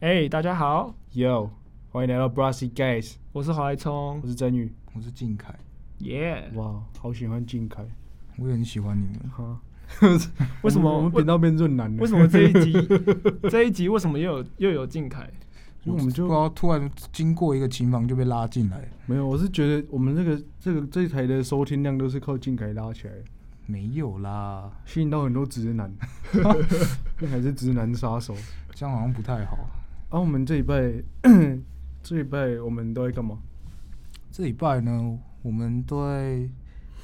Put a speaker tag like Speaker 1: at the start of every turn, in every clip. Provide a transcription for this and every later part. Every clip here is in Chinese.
Speaker 1: 哎、大家好
Speaker 2: ，Yo，欢迎来到 Brassy Guys，
Speaker 1: 我是华莱聪
Speaker 2: 我，是真宇。
Speaker 3: 我是靖凯，
Speaker 1: 耶、
Speaker 2: 哇，好喜欢靖凯
Speaker 3: 我也很喜欢你们。
Speaker 2: 哈。
Speaker 1: 为什么
Speaker 2: 我们频道变润男了？
Speaker 1: 为什么这一集 这一集为什么又有又有靖凯？
Speaker 2: 因为我们就
Speaker 3: 不知道突然经过一个琴房就被拉进来，
Speaker 2: 没有？我是觉得我们这个这个这一台的收听量都是靠靖凯拉起来的，
Speaker 3: 没有啦，
Speaker 2: 吸引到很多直男，那还是直男杀手。
Speaker 3: 这样好像不太好。
Speaker 2: 啊，我们这一拜 这一拜我们都在干嘛？
Speaker 3: 这礼拜呢，我们都在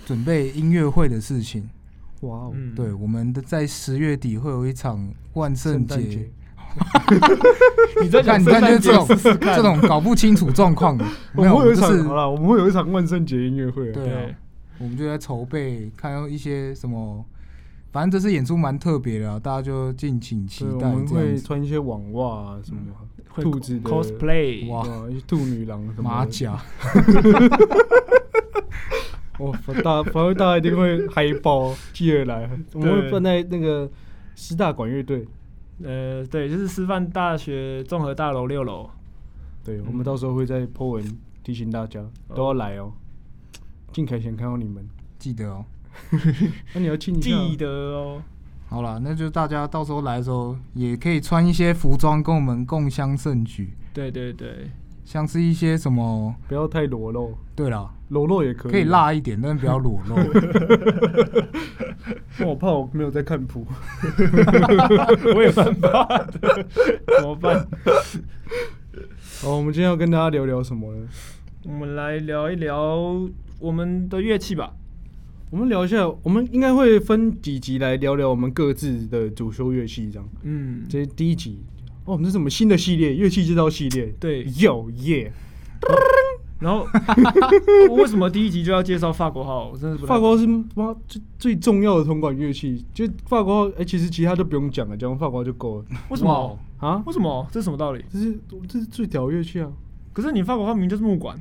Speaker 3: 准备音乐会的事情。
Speaker 2: 哇哦，
Speaker 1: 嗯，
Speaker 3: 对，我们的在十月底会有一场万圣节
Speaker 2: 圣诞节，
Speaker 1: 你在讲
Speaker 3: 看你看就是这种这种搞不清楚状况的，没有，
Speaker 2: 我们会有一
Speaker 3: 就是
Speaker 2: 场好了，我们会有一场万圣节音乐会啊。
Speaker 3: 对啊
Speaker 1: 对，
Speaker 3: 我们就在筹备，看一些什么，反正这次演出蛮特别的啊，大家就敬请期
Speaker 2: 对，
Speaker 3: 待。
Speaker 2: 我们会穿一些网袜啊，什么
Speaker 1: 会
Speaker 2: 兔子的
Speaker 1: cosplay，
Speaker 3: 哇
Speaker 2: 哇，一些兔女郎什么
Speaker 3: 马甲，
Speaker 2: 哦，大反正大家一定会嗨爆，继而来。我们会放在那个师大管乐队，
Speaker 1: 呃，对，就是师范大学综合大楼六楼。
Speaker 2: 对，
Speaker 1: 嗯
Speaker 2: 我们到时候会在 po 文提醒大家都要来哦。靖凯想看到你们，
Speaker 3: 记得哦。
Speaker 2: 那你要。
Speaker 1: 记得哦，
Speaker 3: 好了，那就大家到时候来的时候，也可以穿一些服装跟我们共襄盛举，
Speaker 1: 对对对，
Speaker 3: 像是一些什么，
Speaker 2: 不要太裸露，
Speaker 3: 对啦，
Speaker 2: 裸露也可以，
Speaker 3: 可以。辣一点，但是不要裸露。
Speaker 2: 我怕我没有在看谱。
Speaker 1: 我也犯法的，怎么办？
Speaker 2: 好，我们今天要跟大家聊聊什么呢？
Speaker 1: 我们来聊一聊我们的乐器吧。
Speaker 2: 我们聊一下，我们应该会分几集来聊聊我们各自的主修乐器，这样。
Speaker 1: 嗯，
Speaker 2: 这是第一集。哦，我们这是什么新的系列？乐器制造系列。
Speaker 1: 对
Speaker 2: 有耶！
Speaker 1: 然后 我为什么第一集就要介绍法国号？我真的不太
Speaker 2: 法国号是妈最最重要的铜管乐器，就法国号，哎、其实其他都不用讲了，讲法国号就够了
Speaker 1: 为什么？
Speaker 2: 啊。
Speaker 1: 为什么？这是什么道理？
Speaker 2: 这是这是最屌的乐器啊！
Speaker 1: 可是你法国号明明就是木管，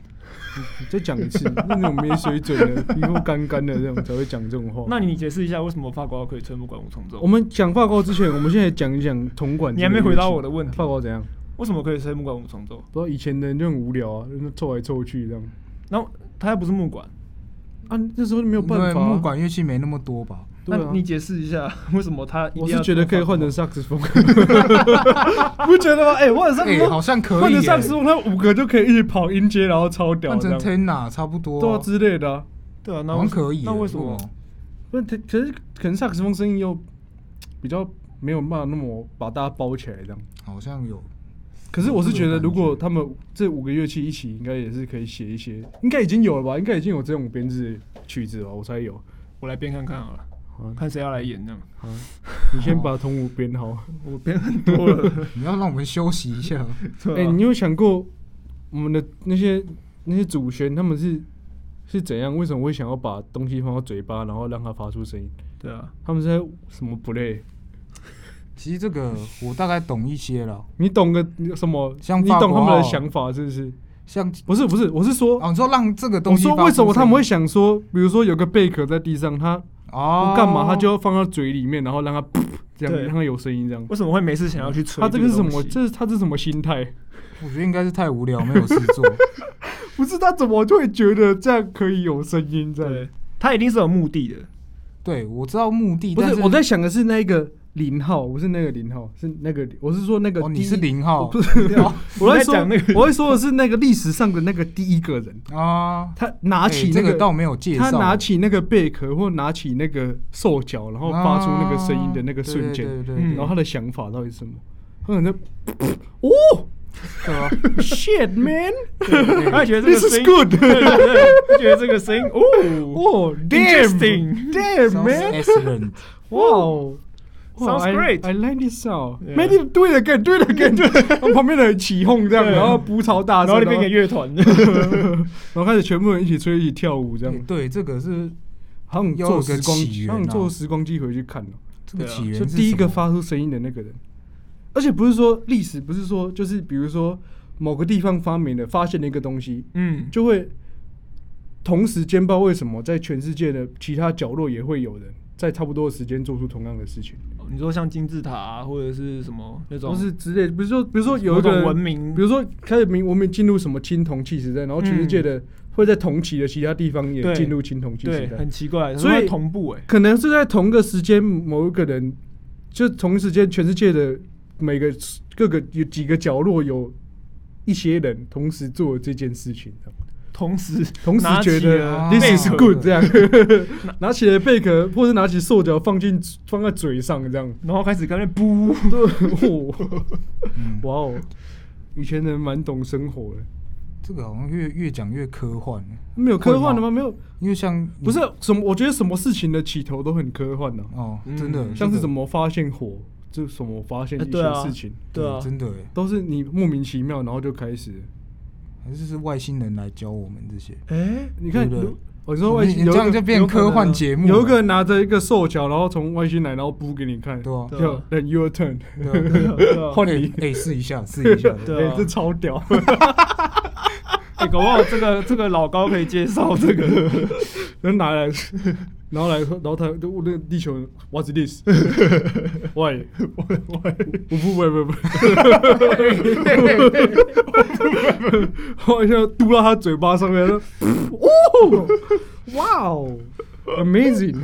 Speaker 2: 你 再讲一次，那种没水准的、皮肤干干的这种才会讲这种话。
Speaker 1: 那你解释一下为什么法国号可以吹木管五重奏？
Speaker 2: 我们讲法国号之前，我们现在讲一讲铜管。
Speaker 1: 你还没回答我的问题
Speaker 2: 法国怎样？
Speaker 1: 为什么可以吹木管五重奏？
Speaker 2: 不知道以前的人就很无聊啊，那凑来凑去这样。
Speaker 1: 然后它又不是木管，
Speaker 2: 啊，那时候没有办法、啊。
Speaker 3: 木管乐器没那么多吧？
Speaker 1: 那你解释一下 为什么他一定要
Speaker 2: 我是觉得可以换成。萨克斯风，不觉得吗？哎、换成萨
Speaker 3: 好像可
Speaker 2: 换
Speaker 3: 以、换
Speaker 2: 成萨克斯风，它 五个就可以一起跑音阶，然后超屌
Speaker 3: 换成，tenor 差不多、
Speaker 2: 对啊之类的、啊。
Speaker 1: 对啊，那我
Speaker 3: 们可以。
Speaker 1: 那为什么？
Speaker 2: 不是，可可是可能萨克斯风声音又比较没有办法那么把大家包起来这样。
Speaker 3: 好像有？
Speaker 2: 可是我是觉得，如果他们这五个乐器一起，应该也是可以写一些，应该已经有了吧？应该已经有这种编制曲子了吧，我猜有。
Speaker 1: 我来编看看好了，
Speaker 2: 啊，
Speaker 1: 看谁要来演这样。
Speaker 2: 你先把同舞编好。
Speaker 1: 我编很多了，
Speaker 3: 你要让我们休息一下。
Speaker 2: 哎、
Speaker 1: 对啊
Speaker 2: 你有想过我们的那些那些祖先他们是是怎样？为什么会想要把东西放到嘴巴，然后让它发出声音？
Speaker 1: 对啊，
Speaker 2: 他们是在什么 play？
Speaker 3: 其实这个我大概懂一些了，
Speaker 2: 你懂个什么？
Speaker 3: 像
Speaker 2: 你懂他们的
Speaker 3: 号
Speaker 2: 想法是不是？
Speaker 3: 像
Speaker 2: 不是不是，我是说，
Speaker 3: 哦，你说让这个东
Speaker 2: 我说
Speaker 3: 西发出
Speaker 2: 为什么他们会想说，比如说有个贝壳在地上，他
Speaker 3: 哦
Speaker 2: 干嘛，他就要放到嘴里面，然后让它噗这样，
Speaker 1: 对
Speaker 2: 让它有声音这样。
Speaker 1: 为什么会没事想要去吹？
Speaker 2: 他这个是什么？这是他这是什么心态？
Speaker 3: 我觉得应该是太无聊，没有事做。
Speaker 2: 不是他怎么就会觉得这样可以有声音在？
Speaker 1: 对，他一定是有目的的。
Speaker 3: 对，我知道目的，
Speaker 2: 不是我在想的是那个零号，不是那个零号，是那个我是说那个
Speaker 3: 哦，你是零号。
Speaker 2: 不是，我在
Speaker 1: 讲那个
Speaker 2: 我会说的是那个历史上的那个第一个人，
Speaker 3: 啊？
Speaker 2: 他拿起那
Speaker 3: 个倒没有介绍，
Speaker 2: 他拿起那个贝壳或拿起那个兽脚，然后发出那个声音的那个瞬间，然后他的想法到底是什么？他可能在 哦！
Speaker 3: 对啊
Speaker 2: ，，shit man，
Speaker 1: 他觉得这个声音
Speaker 2: good，
Speaker 1: 对对对，他觉得这个声音哦，
Speaker 2: 哦，damn，damn
Speaker 3: Sounds man，excellent。
Speaker 2: 哇哦。
Speaker 1: Sounds
Speaker 2: I-
Speaker 1: great.
Speaker 2: I like this. Maybe do it again, do it again. 然 后旁边的人起哄这样，然后补超大声，
Speaker 1: 然后那边给乐团，
Speaker 2: 然后 开始全部人一起吹，一起跳舞这样。
Speaker 3: 对，这个是
Speaker 2: 好像
Speaker 3: 要有个
Speaker 2: 坐时光
Speaker 3: 起，源啊
Speaker 2: 好像坐时光机回去看了，
Speaker 3: 这个
Speaker 1: 对啊
Speaker 3: 起源
Speaker 2: 就是第一个发出声音的那个人。而且不是说历史，不是说就是比如说某个地方发明的发现了一个东西，
Speaker 1: 嗯，
Speaker 2: 就会同时间不知道为什么在全世界的其他角落也会有人在差不多的时间做出同样的事情。
Speaker 1: 你说像金字塔啊，或者是什么那种，
Speaker 2: 不是之类，比如说比如说有一种
Speaker 1: 文明，
Speaker 2: 比如说开始明文明进入什么青铜器时代，然后全世界的会在同期的其他地方也进入青铜器时，代，
Speaker 1: 很奇怪，
Speaker 2: 所以
Speaker 1: 同步哎、
Speaker 2: 可能是在同个时间，某一个人就同一时间，全世界的每个各个有几个角落有一些人同时做这件事情，
Speaker 1: 同时
Speaker 2: 同时觉得
Speaker 1: 了
Speaker 2: this is good 这样，拿起了贝壳或者拿起兽脚放进放在嘴上这样，
Speaker 1: 然后开始跟那不，
Speaker 2: 对，
Speaker 3: 嗯，
Speaker 2: 哇哦，以前人蛮懂生活的，
Speaker 3: 这个好像越越讲越科幻，
Speaker 2: 没有科幻的吗？没有，
Speaker 3: 因为像
Speaker 2: 不是什么，我觉得什么事情的起头都很科幻的、
Speaker 3: 哦，
Speaker 1: 嗯。
Speaker 3: 真的么
Speaker 2: 像是什么发现火，就什么发现一些事情，
Speaker 1: 对啊，
Speaker 3: 真的哎，
Speaker 2: 都是你莫名其妙，然后就开始。
Speaker 3: 还是是外星人来教我们这些。
Speaker 1: 哎、
Speaker 2: 你看
Speaker 3: 对不对，
Speaker 2: 我说外星你
Speaker 3: 这样就变科幻节目了，
Speaker 2: 有一个人拿着一个兽脚，然后从外星来，然后补给你看，
Speaker 3: 对啊，
Speaker 1: 对
Speaker 2: 叫 Then your turn，换你，
Speaker 3: 哎，试一下，试一下，
Speaker 1: 对
Speaker 2: 这超屌，
Speaker 1: 哎、搞不好这个 这个老高可以介绍这个，
Speaker 2: 然后拿来，然后来，然后他就问那个地球人 What's this？喂喂喂，不不喂喂喂，我一下嘟到他嘴巴上面，说哦，哇哦，amazing。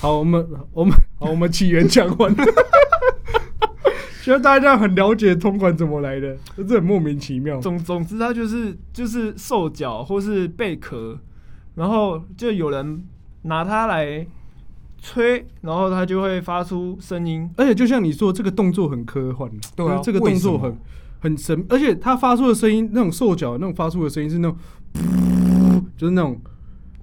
Speaker 2: 好，我们我们好，我们起源讲完。希望大家很了解通管怎么来的，这很莫名其妙。
Speaker 1: 总总之它就是就是兽脚或是贝壳，然后就有人拿它来吹，然后它就会发出声音，
Speaker 2: 而且就像你说，这个动作很科幻，
Speaker 3: 对啊
Speaker 2: 这个动作很很神，而且它发出的声音，那种兽脚那种发出的声音是那种，就是那种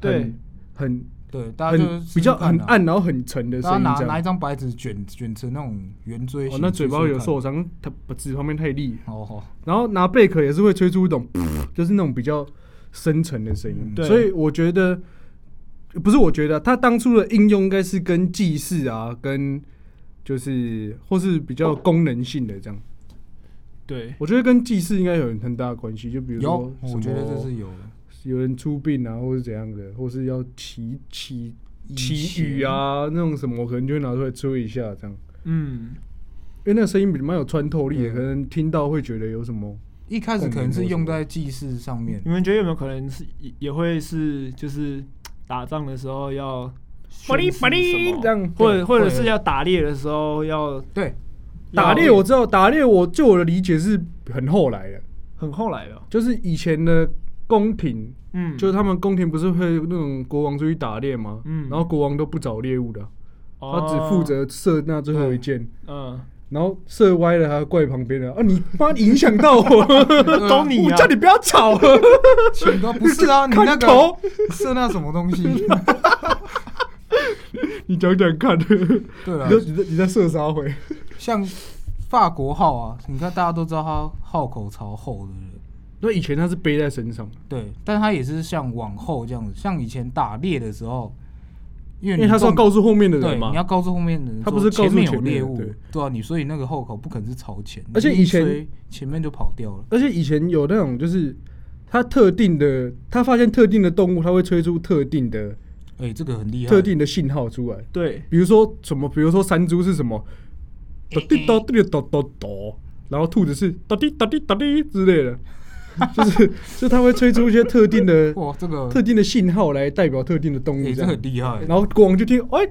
Speaker 1: 对。
Speaker 2: 很很
Speaker 3: 对，大家就
Speaker 2: 很比较很，暗，然后很沉的声音。
Speaker 3: 拿拿一张白纸卷卷成那种圆锥形，，
Speaker 2: 哦那嘴巴有受
Speaker 3: 伤。
Speaker 2: 伤，它纸旁边太利，
Speaker 3: 哦哦，
Speaker 2: 然后拿贝壳也是会吹出一种，就是那种比较深沉的声音。
Speaker 3: 嗯
Speaker 1: 对
Speaker 2: 所以我觉得，不是我觉得，它当初的应用应该是跟祭祀啊，跟就是或是比较功能性的这样。
Speaker 1: 对，
Speaker 2: 我觉得跟祭祀应该有很大的关系，就比如说，
Speaker 3: 我觉得这是有的。
Speaker 2: 有人出殡啊，或是怎样的，或是要祈祈祈雨啊那种什么，我可能就会拿出来吹一下这样，
Speaker 1: 嗯，
Speaker 2: 因为那个声音比蛮有穿透力的，
Speaker 3: 嗯。
Speaker 2: 可能听到会觉得有什么。
Speaker 3: 一开始可能是用在祭祀上面。
Speaker 1: 你，们觉得有没有可能是也也会是就是打仗的时候要
Speaker 2: 这样。
Speaker 1: 或者或者是要打猎的时候要
Speaker 3: 对，
Speaker 2: 打猎我知道，打猎我就我的理解是很后来的，
Speaker 1: 很后来的，
Speaker 2: 就是以前的宫廷，
Speaker 1: 嗯，
Speaker 2: 就是他们宫廷不是会那种国王出去打猎吗？
Speaker 1: 嗯
Speaker 2: 然后国王都不找猎物的，
Speaker 1: 哦
Speaker 2: 他只负责射那最后一箭。
Speaker 1: 嗯，
Speaker 2: 然后射歪了，还要怪旁边的啊！你妈影响到我，
Speaker 1: 都你啊
Speaker 2: 我叫你不要吵，
Speaker 3: 不是啊，你那
Speaker 2: 头，
Speaker 3: 射那什么东西？
Speaker 2: 你讲讲看，
Speaker 3: 对了，
Speaker 2: 在你在你在射杀回？
Speaker 3: 像法国号啊，你看大家都知道它号口朝后，对不对？
Speaker 2: 那以前他是背在身上，
Speaker 3: 对，但它也是像往后这样子，像以前打猎的时候，因为
Speaker 2: 因为他是要告诉后面的人，嘛。
Speaker 3: 你要。告诉后面的人说，
Speaker 2: 他不是告诉
Speaker 3: 前面有猎物
Speaker 2: 对，
Speaker 3: 对啊，你所以那个后口不可能是朝前，
Speaker 2: 而且以前
Speaker 3: 前面就跑掉了，
Speaker 2: 而且以前有那种就是他特定的，他发现特定的动物，他会吹出特定的
Speaker 3: 哎，这个很厉害，
Speaker 2: 特定的信号出来。
Speaker 1: 对，
Speaker 2: 比如说什么，比如说山猪是什么，哒滴哒滴哒哒哒，然后兔子是哒滴哒滴哒滴之类的，就是就它会吹出一些特定的
Speaker 3: 哇，这个
Speaker 2: 特定的信号来代表特定的动物
Speaker 3: 哎，
Speaker 2: 这样
Speaker 3: 很。厉害，
Speaker 2: 然后国王就听，哎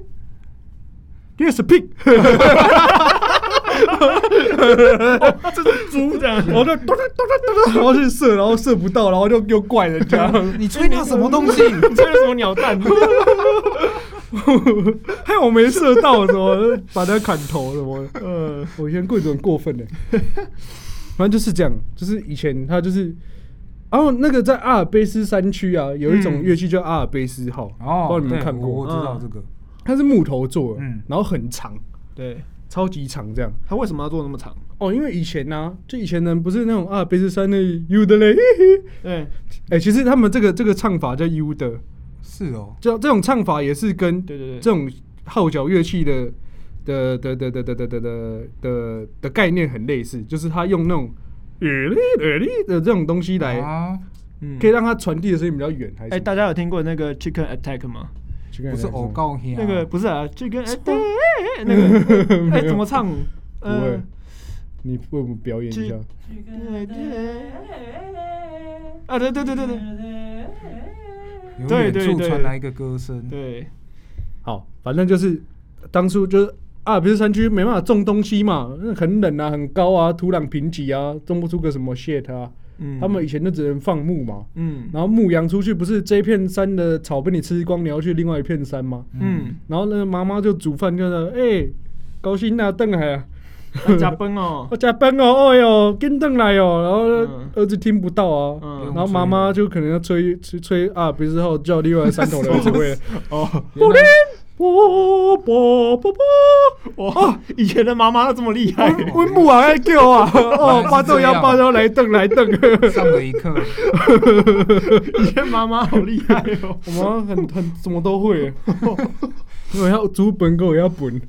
Speaker 2: ，Here's a pig，
Speaker 1: 这是猪这样，
Speaker 2: 然后就咚咚咚咚咚，然后去射，然后射不到，然后就又怪人家，
Speaker 3: 你吹那什么东西？
Speaker 1: 你吹了什么鸟蛋？
Speaker 2: 害我没射到，什么把他砍头什么。呃，我以前贵族很过分的，反正就是这样，就是以前他就是。然后那个在阿尔卑斯山区啊，有一种
Speaker 1: 嗯。
Speaker 2: 乐器叫阿尔卑斯号，
Speaker 3: 哦，
Speaker 2: 不知道你们看过
Speaker 3: 我我知道
Speaker 1: 嗯。
Speaker 3: 这个，
Speaker 2: 它是木头做的，
Speaker 3: 嗯。
Speaker 2: 然后很长，
Speaker 1: 对，
Speaker 2: 超级长这样。
Speaker 1: 他为什么要做那么长？
Speaker 2: 哦，因为以前呢、就以前人不是那种阿尔卑斯山的 U 的嘞，嘿嘿
Speaker 1: 对，
Speaker 2: 哎、其实他们这个这个唱法叫 U 的，
Speaker 3: 是哦，
Speaker 2: 这这种唱法也是跟
Speaker 1: 对对对，
Speaker 2: 这种号角乐器的的的的的的的的的的的概念很类似，就是他用那种耳力耳力的这种东西来，
Speaker 3: 啊，
Speaker 1: 嗯
Speaker 2: 可以让它传递的声音比较远，还是
Speaker 1: 哎、大家有听过那个 Chicken Attack 吗？
Speaker 3: 不是偶告兄
Speaker 1: 那个不是啊，就跟哎对那个 哎怎么唱？
Speaker 2: 不会，你为我们表演一下。
Speaker 1: 啊对对对对对，
Speaker 3: 由
Speaker 1: 对
Speaker 3: 远处
Speaker 1: 对对。
Speaker 3: 传来一个歌声，
Speaker 1: 对，
Speaker 2: 好，反正就是当初就是阿尔卑斯山区没办法种东西嘛，那很冷啊，很高啊，土壤贫瘠啊，种不出个什么 shit 啊。
Speaker 1: 嗯，
Speaker 2: 他们以前就只能放牧嘛，
Speaker 1: 嗯。
Speaker 2: 然后牧羊出去，不是这一片山的草被你吃光，你要去另外一片山吗？
Speaker 1: 嗯，
Speaker 2: 然后那个妈妈就煮饭，就说：“哎、高兴啊，邓海啊，
Speaker 1: 那加班哦。
Speaker 2: 我，加班哦，哎 呦，跟邓来哦。”然后
Speaker 1: 嗯
Speaker 2: 儿子听不到啊，
Speaker 1: 嗯。
Speaker 2: 然后妈妈就可能要吹吹吹啊，不是后叫另外山头的儿子回来，
Speaker 1: 哦，
Speaker 2: 啵啵啵啵，
Speaker 1: 哇，以前的妈妈都这么厉害，
Speaker 2: 温木啊爱叫啊，哦，八豆腰八豆来瞪来瞪，
Speaker 3: 上了一课，
Speaker 1: 以前妈妈好厉害哦，
Speaker 2: 我妈很很什么都会，我要煮本狗也要本，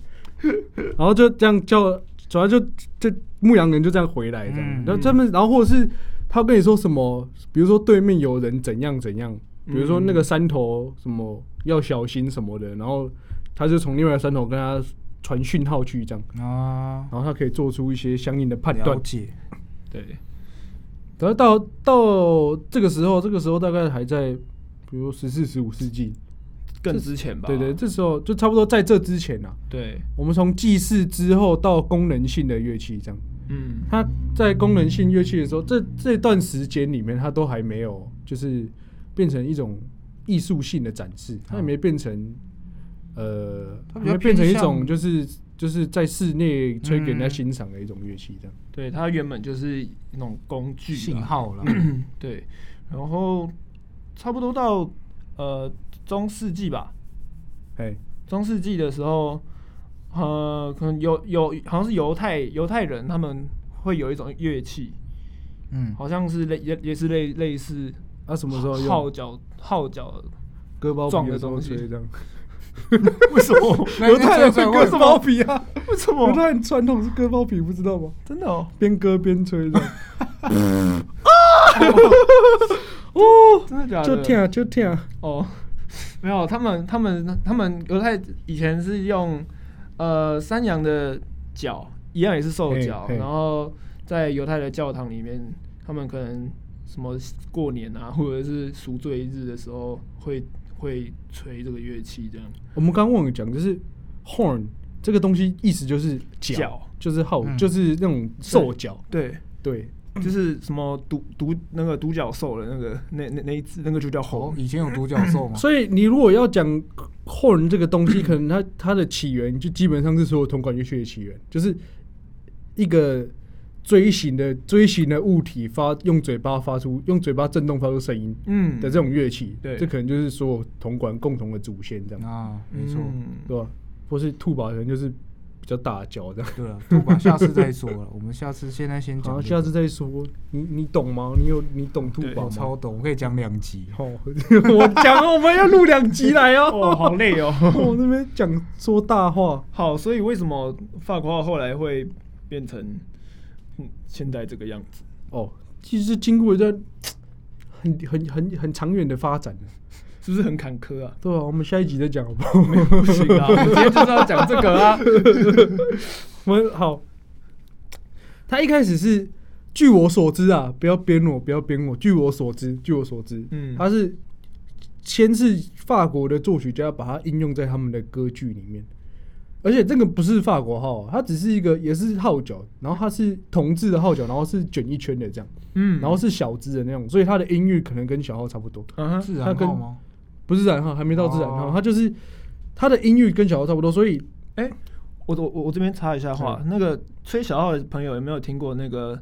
Speaker 2: 然后就这样叫，主要就这牧羊人就这样回来这样，
Speaker 3: 嗯
Speaker 2: 然后他们然后或者是他跟你说什么，比如说对面有人怎样怎样，比如说那个山头什么要小心什么的，然后他就从另外一个山头跟他传讯号去这样，
Speaker 3: 啊，
Speaker 2: 然后他可以做出一些相应的判断。
Speaker 3: 了。解，
Speaker 1: 对，
Speaker 2: 然后到到这个时候，这个时候大概还在，比如十四、十五世纪，
Speaker 1: 更之前吧，
Speaker 2: 对对，这时候就差不多在这之前啊，
Speaker 1: 对，
Speaker 2: 我们从祭祀之后到功能性的乐器，这样，
Speaker 1: 嗯。
Speaker 2: 它在功能性乐器的时候，这这段时间里面，它都还没有就是变成一种艺术性的展示，它也没变成呃，
Speaker 3: 它
Speaker 2: 没变成一种就是就是在室内吹给人家
Speaker 3: 嗯。
Speaker 2: 欣赏的一种乐器，这样。
Speaker 1: 对，它原本就是那种工具啊
Speaker 3: 信，号了，
Speaker 1: 对，然后差不多到呃中世纪吧，
Speaker 2: 哎，
Speaker 1: 中世纪的时候，呃，可能有有好像是犹太犹太人他们会有一种乐器，
Speaker 3: 嗯，
Speaker 1: 好像是类也也是类类似
Speaker 2: 啊，什么时候用
Speaker 1: 号角号角，
Speaker 2: 割包
Speaker 1: 撞
Speaker 2: 皮的时候
Speaker 1: 的东西
Speaker 2: 吹这样？
Speaker 1: 为什么？
Speaker 2: 犹太人会割包皮啊，
Speaker 1: 为什么？
Speaker 2: 犹太人传统是割包皮，不知道吗？
Speaker 1: 真的哦，
Speaker 2: 边割边吹的。啊。哦，
Speaker 1: 真的假的？
Speaker 2: 就听就听，
Speaker 1: 哦，没有，他们他们他们犹太以前是用呃山羊的角，一样也是兽角，然后在犹太的教堂里面，他们可能什么过年啊，或者是赎罪日的时候会会吹这个乐器，这样。
Speaker 2: 我们刚刚忘了讲，就是 horn 这个东西意思就是角
Speaker 1: 角，
Speaker 2: 就是号，
Speaker 3: 嗯。
Speaker 2: 就是那种兽角。
Speaker 1: 对，
Speaker 2: 对，
Speaker 1: 就是什么独独那个独角兽的那个那那那一只，那个就叫
Speaker 3: 哦
Speaker 1: 猴，，
Speaker 3: 以前有独角兽吗？
Speaker 2: 所以你如果要讲 horn 这个东西，可能它它的起源就基本上是所有铜管乐器的起源，就是一个锥形的锥形的物体发用嘴巴发出用嘴巴震动发出声音
Speaker 1: 嗯
Speaker 2: 的这种乐器，
Speaker 1: 对
Speaker 2: 这可能就是所有铜管共同的祖先这样，
Speaker 3: 啊，没错，
Speaker 1: 嗯
Speaker 2: 对吧？或是兔宝可能就是比较大脚这样。
Speaker 3: 对啊，兔宝下次再说了，我们下次现在先讲
Speaker 2: 下次再说。你你懂吗？你有你懂兔宝吗？
Speaker 3: 超懂，我可以讲两集，
Speaker 2: 好，我讲我们要录两集来哦。
Speaker 1: 哦，好累哦。
Speaker 2: 我那边讲说大话，
Speaker 1: 好，所以为什么法国号后来会变成嗯现在这个样子？
Speaker 2: 哦，其实经过一段 很很很很长远的发展，
Speaker 1: 是不是很坎坷啊？
Speaker 2: 对啊，我们下一集再讲好不好？
Speaker 1: 不行啊，我们今天就是要讲这个啊。
Speaker 2: 我们好，他一开始是据我所知啊，不要编我，不要编我。据我所知，据我所知，
Speaker 1: 嗯
Speaker 2: 他是先是法国的作曲家把它应用在他们的歌剧里面，而且这个不是法国号、啊，它只是一个也是号角，然后它是铜制的号角，然后是卷一圈的这样，
Speaker 1: 嗯。
Speaker 2: 然后是小只的那种，所以它的音域可能跟小号差不多，
Speaker 1: 嗯哼。
Speaker 3: 自然号吗？
Speaker 2: 不是然号，还没到自然号，
Speaker 3: 哦。
Speaker 2: 它就是它的音域跟小号差不多，所以
Speaker 1: 哎、我我我这边插一下话，那个吹小号的朋友有没有听过那个？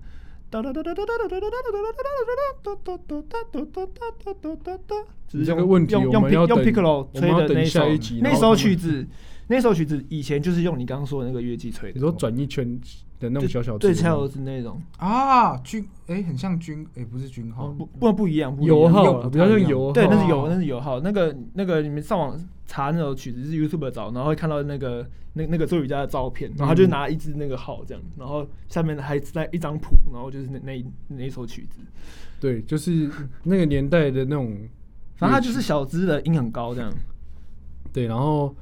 Speaker 1: 只是
Speaker 2: 这个
Speaker 1: 用
Speaker 2: 问题我
Speaker 1: 用用 pic- 用
Speaker 2: 们要等
Speaker 1: piccolo
Speaker 2: 我们要等
Speaker 1: 吹的那首
Speaker 2: 下一集
Speaker 1: 那首
Speaker 2: 然后他们
Speaker 1: 曲子，那首曲子以前就是用你刚刚说的那个乐器吹的。
Speaker 2: 你说转一圈的那种小小
Speaker 1: 对，
Speaker 2: 支吗
Speaker 1: 才有是那种，
Speaker 3: 啊，军哎，很像军，哎，不是军号，
Speaker 1: 不不不一样，不一样
Speaker 2: 油号啊，
Speaker 3: 用不
Speaker 2: 比较像油号，
Speaker 1: 对，那是
Speaker 3: 哦
Speaker 1: 油，那是油号。那个那个，你们上网查那首曲子是 YouTube 找，然后会看到那个那那个作曲家的照片，然后他就拿一支那个号这样，然后下面还在一张谱，然后就是那那那一首曲子，
Speaker 2: 对，就是那个年代的那种，
Speaker 1: 反正它就是小支的音很高这样。
Speaker 2: 对，然后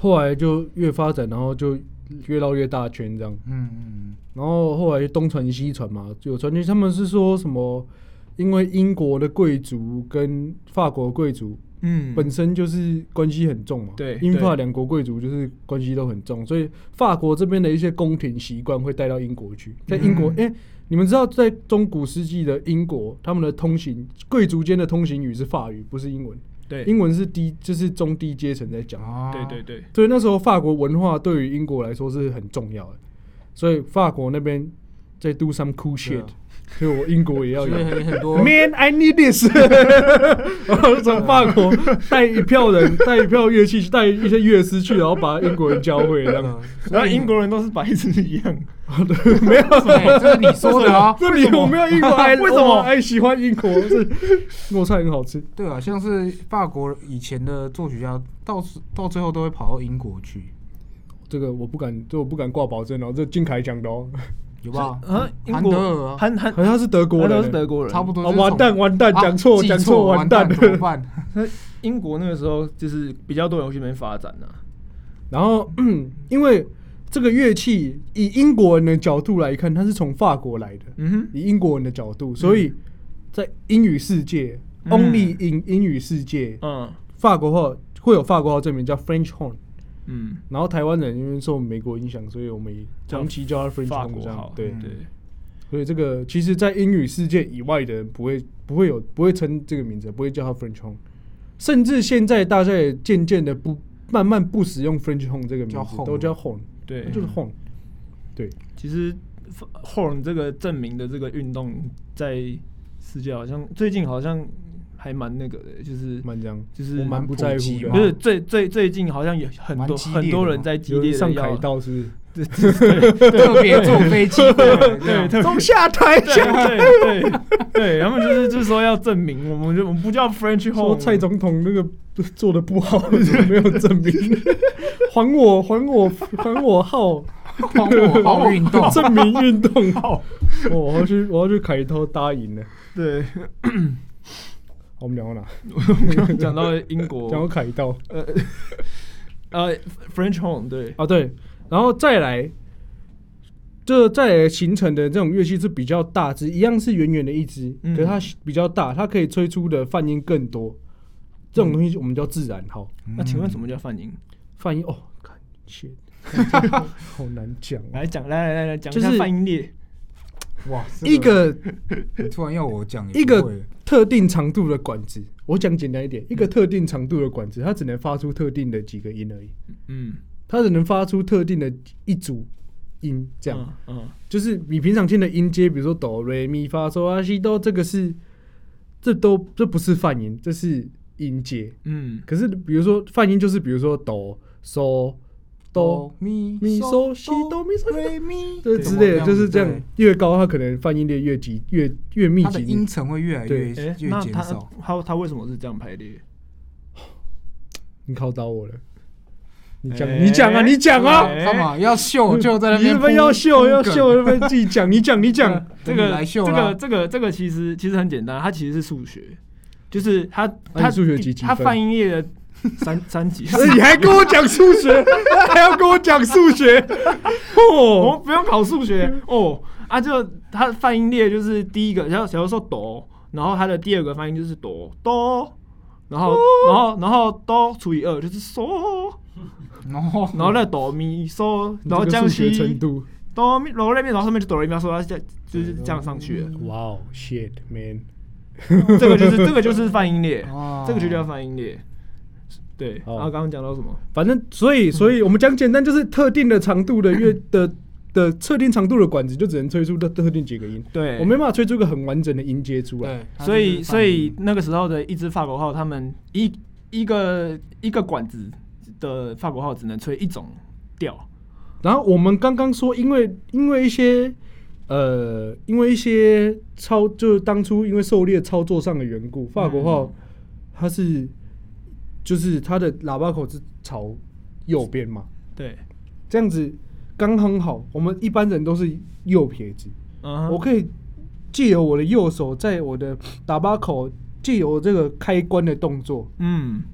Speaker 2: 后来就越发展，然后就越绕越大圈这样。
Speaker 3: 嗯嗯
Speaker 2: 然后后来东传西传嘛，就有传言他们是说什么，因为英国的贵族跟法国贵族
Speaker 1: 嗯。
Speaker 2: 本身就是关系很重嘛，
Speaker 1: 对对
Speaker 2: 英法两国贵族就是关系都很重，所以法国这边的一些宫廷习惯会带到英国去。在英国，
Speaker 1: 嗯
Speaker 2: 哎、你们知道在中古世纪的英国，他们的通行贵族间的通行语是法语，不是英文，
Speaker 1: 对。
Speaker 2: 英文是低，就是中低阶层在讲。
Speaker 1: 对对对，
Speaker 2: 所以那时候法国文化对于英国来说是很重要的，所以法国那边在 do some cool shit，
Speaker 3: 啊
Speaker 2: 所以我英国也要有。
Speaker 3: 很很多
Speaker 2: Man, I need this。然后从法国带一票人，带一票乐器，带一些乐师去，然后把英国人教会，这样。
Speaker 3: 嗯
Speaker 1: 然后英国人都是白痴一样，
Speaker 2: 没有，
Speaker 3: 对，这是你说的啊。
Speaker 2: 这里我没有英国爱，
Speaker 1: 为什么
Speaker 2: 我爱喜欢英国？是糯菜很好吃。
Speaker 3: 对啊，像是法国以前的作曲家，到到最后都会跑到英国去，
Speaker 2: 这个我不敢，这我不敢挂保证哦，这金凯讲的哦。
Speaker 3: 有吧？
Speaker 1: 啊，英
Speaker 3: 韩
Speaker 1: 国
Speaker 3: 德尔啊。
Speaker 1: 韩韩。
Speaker 2: 好像是德国人，
Speaker 1: 韩德尔是德国人，
Speaker 3: 差不多
Speaker 2: 完蛋，完蛋，
Speaker 3: 啊
Speaker 2: 讲错，
Speaker 3: 记
Speaker 2: 讲错，
Speaker 3: 完
Speaker 2: 蛋
Speaker 3: 怎么办？
Speaker 1: 英国那个时候就是比较多人去那边发展啊。呢、
Speaker 2: 然后，嗯，因为这个乐器以英国人的角度来看，它是从法国来的，
Speaker 1: 嗯哼，
Speaker 2: 以英国人的角度，所以在英语世界、
Speaker 1: 嗯。
Speaker 2: o n l y in 英语世界，
Speaker 1: 嗯。
Speaker 2: 法国话会有法国话证明叫 French horn。
Speaker 1: 嗯，
Speaker 2: 然后台湾人因为受美国影响，所以我们也长期叫他 French
Speaker 1: 法
Speaker 2: horn
Speaker 1: 国好，
Speaker 2: 这样对，
Speaker 1: 对，
Speaker 2: 所以这个其实，在英语世界以外的人不会不会有不会称这个名字，不会叫他 French horn，甚至现在大家也渐渐的不慢慢不使用 French home 这个名字都叫 horn，
Speaker 1: 对。
Speaker 2: 就是 horn。对，
Speaker 1: 其实 horn 这个证明的这个运动，在世界好像最近好像还蛮那个的，就是
Speaker 2: 蛮这样，
Speaker 1: 就是
Speaker 2: 我蛮不在乎
Speaker 1: 不是最最最近好像有很多很多人在激烈的要
Speaker 2: 凯道是
Speaker 1: 对
Speaker 3: 特别坐飞机。
Speaker 1: 对特
Speaker 2: 从下台
Speaker 1: 对
Speaker 2: 下
Speaker 1: 对对对，他们就是就是说要证明，我们就我们不叫 French
Speaker 2: 说
Speaker 1: horn，
Speaker 2: 蔡总统那个做的不好，没有证明，还我还我还我号，
Speaker 3: 还我好运动，
Speaker 2: 证明运动。号，哦我要去我要去凯道搭赢了。
Speaker 1: 对，
Speaker 2: 我们聊到哪？
Speaker 1: 讲到英国
Speaker 2: 讲到凯道
Speaker 1: 呃 呃 French horn 对，
Speaker 2: 啊，对，然后再来，这再来形成的这种乐器是比较大只，一样是圆圆的一只，
Speaker 1: 嗯
Speaker 2: 可是它比较大，它可以吹出的泛音更多。这种东西我们叫自然号。
Speaker 1: 那请问什么叫泛音？
Speaker 2: 泛音哦，感谢，好难讲哦。
Speaker 1: 来讲，来来来来讲一下
Speaker 2: 就是
Speaker 1: 泛音列。
Speaker 3: 哇，这
Speaker 2: 一个
Speaker 3: 你突然要我讲
Speaker 2: 一个特定长度的管子，我讲简单一点，一个特定长度的管子，它只能发出特定的几个音而已，
Speaker 1: 嗯，
Speaker 2: 它只能发出特定的一组音，这样。
Speaker 1: 嗯，嗯。
Speaker 2: 就是你平常听的音阶，比如说哆、瑞、咪、发、嗦、拉、西、哆，这个是，这都这不是泛音，这是音阶。
Speaker 1: 嗯。
Speaker 2: 可是比如说泛音，就是比如说哆、嗦、哆、
Speaker 3: 咪
Speaker 2: 咪、嗦、西、哆、咪、嗦、
Speaker 3: 瑞咪
Speaker 2: 对之类的，就是这样。越高，它可能泛音列越集越越密
Speaker 3: 它的
Speaker 2: 集。
Speaker 3: 音程会越来越
Speaker 1: 哎，
Speaker 3: 越
Speaker 1: 那他
Speaker 3: 减少。
Speaker 1: 他他为什么是这样排列？
Speaker 2: 你考倒我了，你讲，
Speaker 1: 哎
Speaker 2: 你讲啊，你讲啊，
Speaker 1: 哎
Speaker 3: 干嘛要秀就在那边
Speaker 2: 要秀要秀，那边自己讲，你讲，你讲。
Speaker 1: 这个这
Speaker 3: 来秀啦
Speaker 1: 个这个这个其实其实很简单，它其实是数学，就是它
Speaker 2: 那
Speaker 1: 它
Speaker 2: 数学几几分
Speaker 1: 它泛音列的 三三级。
Speaker 2: 呃 你还跟我讲数学，还要跟我讲数学，哦，
Speaker 1: 我们不用考数学哦。啊，就它泛音列就是第一个，然后假如说哆，然后它的第二个发音就是哆哆，然后然后然后哆除以二就是嗦，
Speaker 3: 然后
Speaker 1: 然后再哆咪嗦，然后
Speaker 2: 这个
Speaker 1: 降
Speaker 2: 数学程
Speaker 1: 西
Speaker 2: 度，
Speaker 1: 哆咪，然后那边然后上面就哆来咪发嗦，它就就是这样上去了。
Speaker 2: 哇哦，shit man，
Speaker 1: 这个就是这个就是泛音列，
Speaker 3: 哦。
Speaker 1: 这个就叫泛音列。对，
Speaker 2: 好
Speaker 1: 然后刚刚讲到什么？
Speaker 2: 反正所以所以我们讲简单，就是特定的长度的乐 的的特定长度的管子，就只能吹出特特定几个音，
Speaker 1: 对，
Speaker 2: 我没办法吹出个很完整的音阶出来。
Speaker 3: 对，
Speaker 1: 所以所以那个时候的一支法国号，他们一一个一个管子的法国号只能吹一种调。
Speaker 2: 然后我们刚刚说，因为因为一些呃，因为一些操，就是当初因为狩猎操作上的缘故，法国号它是就是它的喇叭口是朝右边嘛，
Speaker 1: 对，
Speaker 2: 这样子刚刚好。我们一般人都是右撇子，我可以借由我的右手，在我的喇叭口借由这个开关的动作，
Speaker 1: 嗯。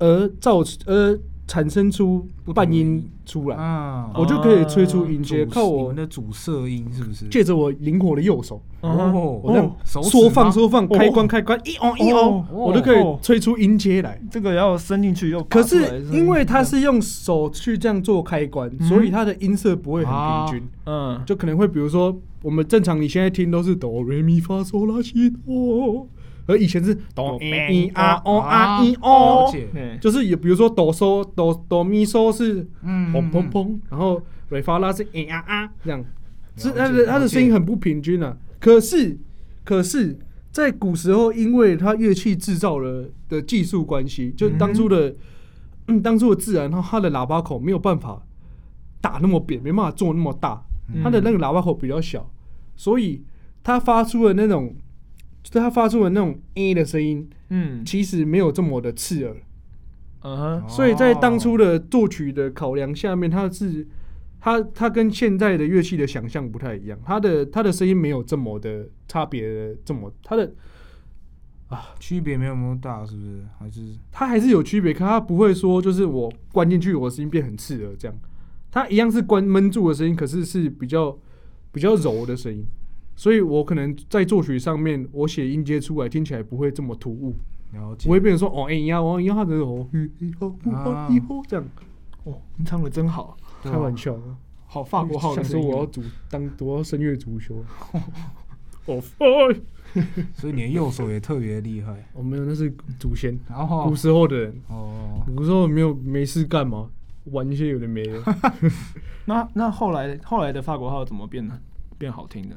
Speaker 2: 而造而产生出半音出来，
Speaker 3: 啊，
Speaker 2: 我就可以吹出音阶，
Speaker 3: 主
Speaker 2: 靠我
Speaker 3: 的主色音是不是？
Speaker 2: 借着我灵活的右手，
Speaker 3: 哦。
Speaker 2: 我这样缩放
Speaker 3: 吗？
Speaker 2: 缩放，
Speaker 1: 哦
Speaker 2: 开关开关，一哦一哦，
Speaker 3: 哦
Speaker 2: 我就可以吹出音阶来。
Speaker 1: 这个要伸进去又
Speaker 2: 可是因为它是用手去这样做开关，
Speaker 1: 嗯。
Speaker 2: 所以它的音色不会很平均，
Speaker 1: 嗯。
Speaker 2: 就可能会比如说我们正常你现在听都是哆瑞咪发嗦拉西哆，而以前是哆咪咪啊哦啊一
Speaker 3: 了
Speaker 2: 哦，就是有比如说哆嗦哆哆咪嗦是
Speaker 3: 嗯。
Speaker 2: 砰砰砰，然后瑞发拉是哎啊啊这样，是
Speaker 3: 了解。
Speaker 2: 它的它的声音很不平均啊。可是可是，在古时候，因为它乐器制造了的技术关系，就当初的嗯当初的自然，然后它的喇叭口没有办法打那么扁，没办法做那么大，
Speaker 1: 嗯。
Speaker 2: 它的那个喇叭口比较小，所以它发出的那种，就是它发出的那种 A 的声音，
Speaker 1: 嗯。
Speaker 2: 其实没有这么的刺耳。
Speaker 1: 嗯哼。
Speaker 2: 所以在当初的作曲的考量下面，它是它它跟现在的乐器的想象不太一样，它的它的声音没有这么的差别的这么它的啊
Speaker 3: 区别没有那么大，是不是？还是？
Speaker 2: 它还是有区别，可它不会说就是我关进去我的声音变很刺耳这样，它一样是关闷住的声音，可是是比较比较柔的声音，所以我可能在作曲上面我写音阶出来听起来不会这么突兀，
Speaker 3: 了解。
Speaker 2: 不会变成说哦哎呀哦呀的哦这样，
Speaker 1: 哦，你唱的真好，
Speaker 2: 开玩笑。
Speaker 1: 好法国号的声音
Speaker 2: 想说我要主当我要声乐主修，
Speaker 1: 哦，
Speaker 3: 所以你的右手也特别厉害。
Speaker 2: 我没有，那是祖先，
Speaker 3: 然后
Speaker 2: 古时候的人，
Speaker 3: 哦，
Speaker 2: 古时候没有没事干嘛，玩一些有的没的。
Speaker 1: 那那后来后来的法国号怎么变呢？变好听的？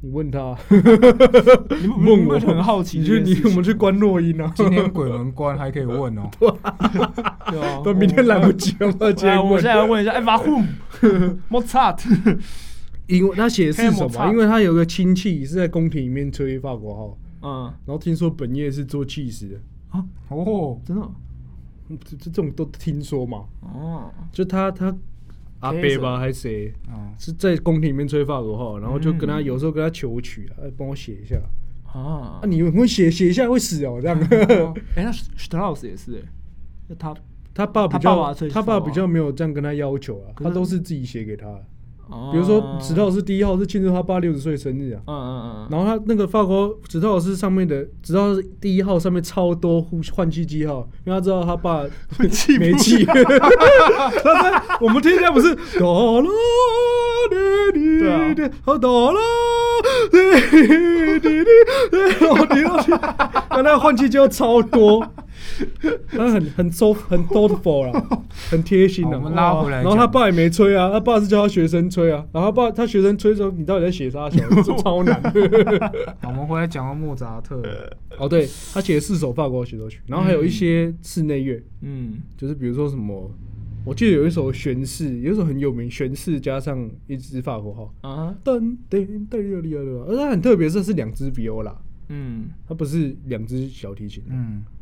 Speaker 2: 你问他，
Speaker 1: 你
Speaker 2: 问我。
Speaker 1: 很好奇
Speaker 2: 你去
Speaker 1: 这件事情，
Speaker 2: 你我们去关诺音啊，
Speaker 3: 今天鬼门关还可以问哦。
Speaker 1: 对啊，
Speaker 2: 对，明天来不及了，我
Speaker 1: 现在要问一下，哎，瓦呼莫扎特，
Speaker 2: 因为他写的是什么？因为他有个亲戚是在宫廷里面吹法国号，
Speaker 1: 嗯，
Speaker 2: 然后听说本业是做气势的，
Speaker 3: 哦，
Speaker 1: 真的？
Speaker 2: 这这种都听说嘛。
Speaker 1: 哦，
Speaker 2: 就他他阿伯吧还是谁？
Speaker 3: 哦，
Speaker 2: 是在宫廷里面吹法国号，然后就跟他
Speaker 1: 嗯
Speaker 2: 有时候跟他求曲啊，哎帮我写一下。
Speaker 1: 啊。
Speaker 2: 啊，，你很会写，写一下？会死哦，这样。
Speaker 1: 哎，那 Strauss 也是他
Speaker 2: 他爸比较他爸比较没有这样跟他要求啊，他都是自己写给他的。
Speaker 1: 哦
Speaker 2: 比如说史特老师第一号是庆祝他爸六十岁生日啊，
Speaker 1: 嗯嗯嗯，
Speaker 2: 然后他那个法国史特老师上面的，史特老师第一号上面超多呼换气机号，因为他知道他爸
Speaker 1: 气不
Speaker 2: 没气。他在我们听起来不是哆啦滴
Speaker 1: 对啊
Speaker 2: 滴滴，好哆啦滴滴滴，我听到听，那那换气机号超多。他很很周很 thoughtful 啦，很贴心的。
Speaker 3: 我们拉回来
Speaker 2: 然后他爸也没吹啊，他爸是叫他学生吹啊。然后他爸他学生吹的时候，你到底在写啥？小这 超难。
Speaker 3: 好我们回来讲到莫扎特，
Speaker 2: 哦，对，他写了四首法国协奏曲，然后还有一些室内乐，
Speaker 1: 嗯
Speaker 2: 就是比如说什么，我记得有一首弦式，有一首很有名，弦式加上一支法国号，
Speaker 1: 啊
Speaker 2: 噔噔噔噔噔噔，而它很特别，这是两支比欧啦，
Speaker 1: 嗯
Speaker 2: 它不是两支小提琴。
Speaker 3: 嗯，
Speaker 2: 好，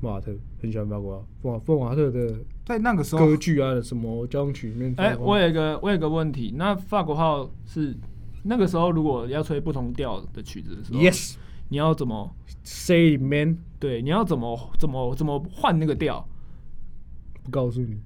Speaker 2: 莫瓦特很喜欢法国啊，凤凤瓦特的
Speaker 3: 在那个时候
Speaker 2: 歌剧啊，什么交响曲里面，
Speaker 1: 哎，我有一个我有一个问题，那法国号是那个时候如果要吹不同调的曲子的时候
Speaker 2: yes
Speaker 1: 你要怎么
Speaker 2: say man
Speaker 1: 对？你要怎么怎么怎么换那个调？
Speaker 2: 不告诉你，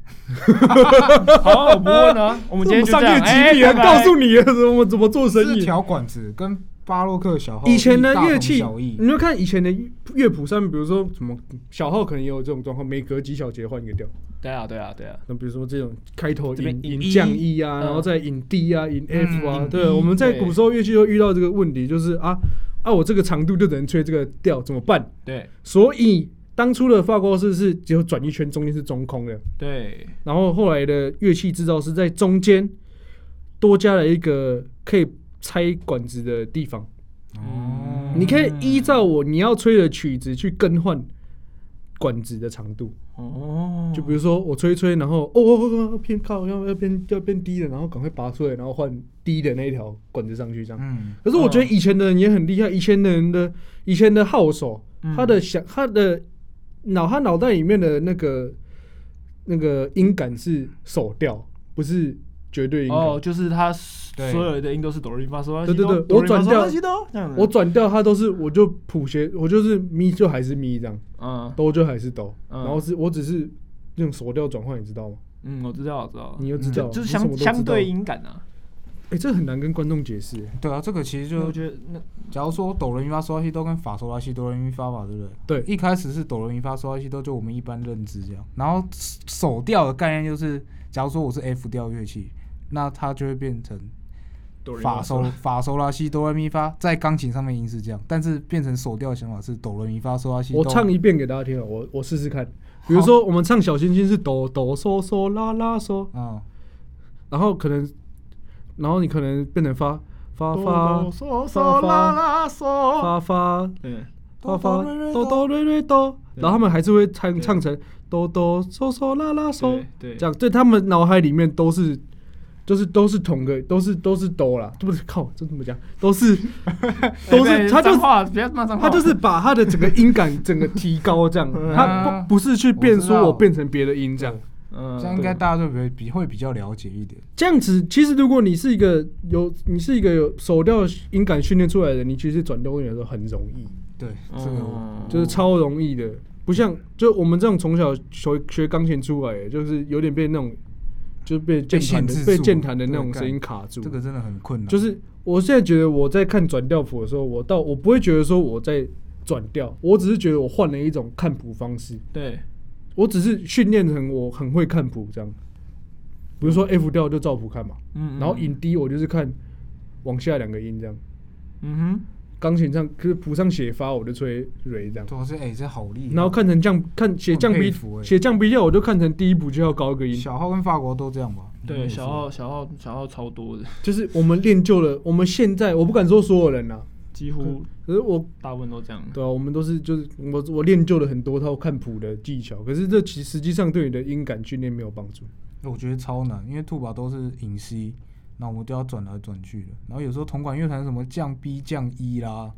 Speaker 1: 好，我不问了。我们今天就
Speaker 2: 上
Speaker 1: 这样
Speaker 2: 业绩力啊，
Speaker 1: 哎拜拜
Speaker 2: 告诉你怎么怎么做生意。
Speaker 3: 四条管子跟巴洛克小号
Speaker 2: 以前的乐器，你就看以前的乐谱上面，比如说什么小号可能也有这种状况，每隔几小节换一个调。
Speaker 1: 对啊，对啊，对啊。
Speaker 2: 那比如说这种开头
Speaker 1: 引
Speaker 2: 引引
Speaker 1: E，
Speaker 2: 降 E 啊，
Speaker 1: 嗯
Speaker 2: 然后再引 D 啊，引 F 啊，对
Speaker 1: ，E，
Speaker 2: 我们在古时候乐器都遇到这个问题，就是啊啊，我这个长度就只能吹这个调，怎么办？
Speaker 1: 对
Speaker 2: 所以当初的法国式是只有转一圈，中间是中空的，
Speaker 1: 对，
Speaker 2: 然后后来的乐器制造是在中间多加了一个可以拆管子的地方。
Speaker 3: 哦，
Speaker 2: 你可以依照我你要吹的曲子去更换管子的长度。
Speaker 1: 哦，
Speaker 2: 就比如说我吹一吹，然后哦哦哦哦偏靠要要变要变低了，然后赶快拔出来，然后换低的那一条管子上去这样。
Speaker 3: 嗯，
Speaker 2: 可是我觉得以前的人也很厉害，以前的人的以前的号手，
Speaker 1: 嗯
Speaker 2: 他的想他的脑他脑袋里面的那个那个音感是手调，不是绝对音感。
Speaker 1: 哦，就是他
Speaker 3: 对
Speaker 1: 所有的音都是哆来咪发嗦拉
Speaker 2: 对对对
Speaker 1: 西哆哆来咪
Speaker 2: 我转调。我转调它都是我就谱写，我就是咪就还是咪这样，
Speaker 1: 嗯
Speaker 2: 哆就还是哆，
Speaker 1: 嗯
Speaker 2: 然后是我只是用手调转换，你知道吗？
Speaker 1: 嗯，我知道，我知道，
Speaker 2: 你又知道，
Speaker 1: 就就是相相对。音感啊。
Speaker 2: 哎，这很难跟观众解释。哎
Speaker 3: 对啊，这个其实就
Speaker 1: 觉得那
Speaker 3: 假如说哆来咪发嗦拉西哆跟法嗦拉西哆来咪发嘛，对不对？
Speaker 2: 对
Speaker 3: 一开始是哆来咪发嗦拉西哆，就我们一般认知这样。然后手调的概念就是，假如说我是 F 调乐器，那它就会变成法
Speaker 1: 发嗦
Speaker 3: 嗦法嗦拉西哆来咪发，在钢琴上面音是这样，但是变成手调的想法是哆来咪发嗦拉西哆。
Speaker 2: 我唱一遍给大家听啊，我我试试看。比如说我们唱小星星是哆哆嗦嗦啦啦嗦，
Speaker 3: 啊，
Speaker 2: 然后可能，然后你可能变成发发发
Speaker 1: 哆嗦嗦啦啦嗦。
Speaker 2: 发发
Speaker 1: 对，
Speaker 2: 发发哆哆瑞瑞哆，然后他们还是会唱唱成哆哆嗦嗦啦啦嗦
Speaker 1: 对，对
Speaker 2: 这样，在他们脑海里面都是。就是都是同个，都是都是哆啦，对不是靠，这怎么讲？都是 都是，他就
Speaker 1: 脏话不要骂脏话，
Speaker 2: 他就是把他的整个音感整个提高，这样，他不不是去变说我变成别的音这样。
Speaker 1: 嗯，
Speaker 3: 这样应该大家都比比会比较了解一点。
Speaker 2: 这样子，其实如果你是一个有你是一个有手调音感训练出来的人，你其实转调音的时候很容易，
Speaker 3: 对，这个
Speaker 1: 嗯
Speaker 2: 就是超容易的，不像就我们这种从小学学钢琴出来的，就是有点被那种就是被键盘的被键盘的那种
Speaker 3: 对
Speaker 2: 声音卡住。
Speaker 3: 这个真的很困难。
Speaker 2: 就是我现在觉得我在看转调谱的时候，我到我不会觉得说我在转调，我只是觉得我换了一种看谱方式。
Speaker 1: 对，
Speaker 2: 我只是训练成我很会看谱这样。比如说 F 调就照谱看嘛，
Speaker 1: 嗯，
Speaker 2: 然后引低我就是看往下两个音这样。
Speaker 1: 嗯哼，
Speaker 2: 钢琴上可是谱上写发我就吹蕊这样，
Speaker 3: 主要是哎，这好厉害。
Speaker 2: 然后看成降看写降 B 写降 B 调我就看成第一步就要高一个音，
Speaker 3: 小号跟法国都这样吧？
Speaker 1: 对，
Speaker 3: 嗯
Speaker 1: 小号小号小号超多的，
Speaker 2: 就是我们练就了。我们现在我不敢说所有人呐、
Speaker 1: 几乎
Speaker 2: 可是我
Speaker 1: 大部分都这样。
Speaker 2: 对啊，我们都是就是我我练就了很多套看谱的技巧，可是这其实际上对你的音感训练没有帮助。
Speaker 3: 我觉得超难，因为兔宝都是隐 C，那我们都要转来转去的。然后有时候同管乐团什么降 B 降 E 啦，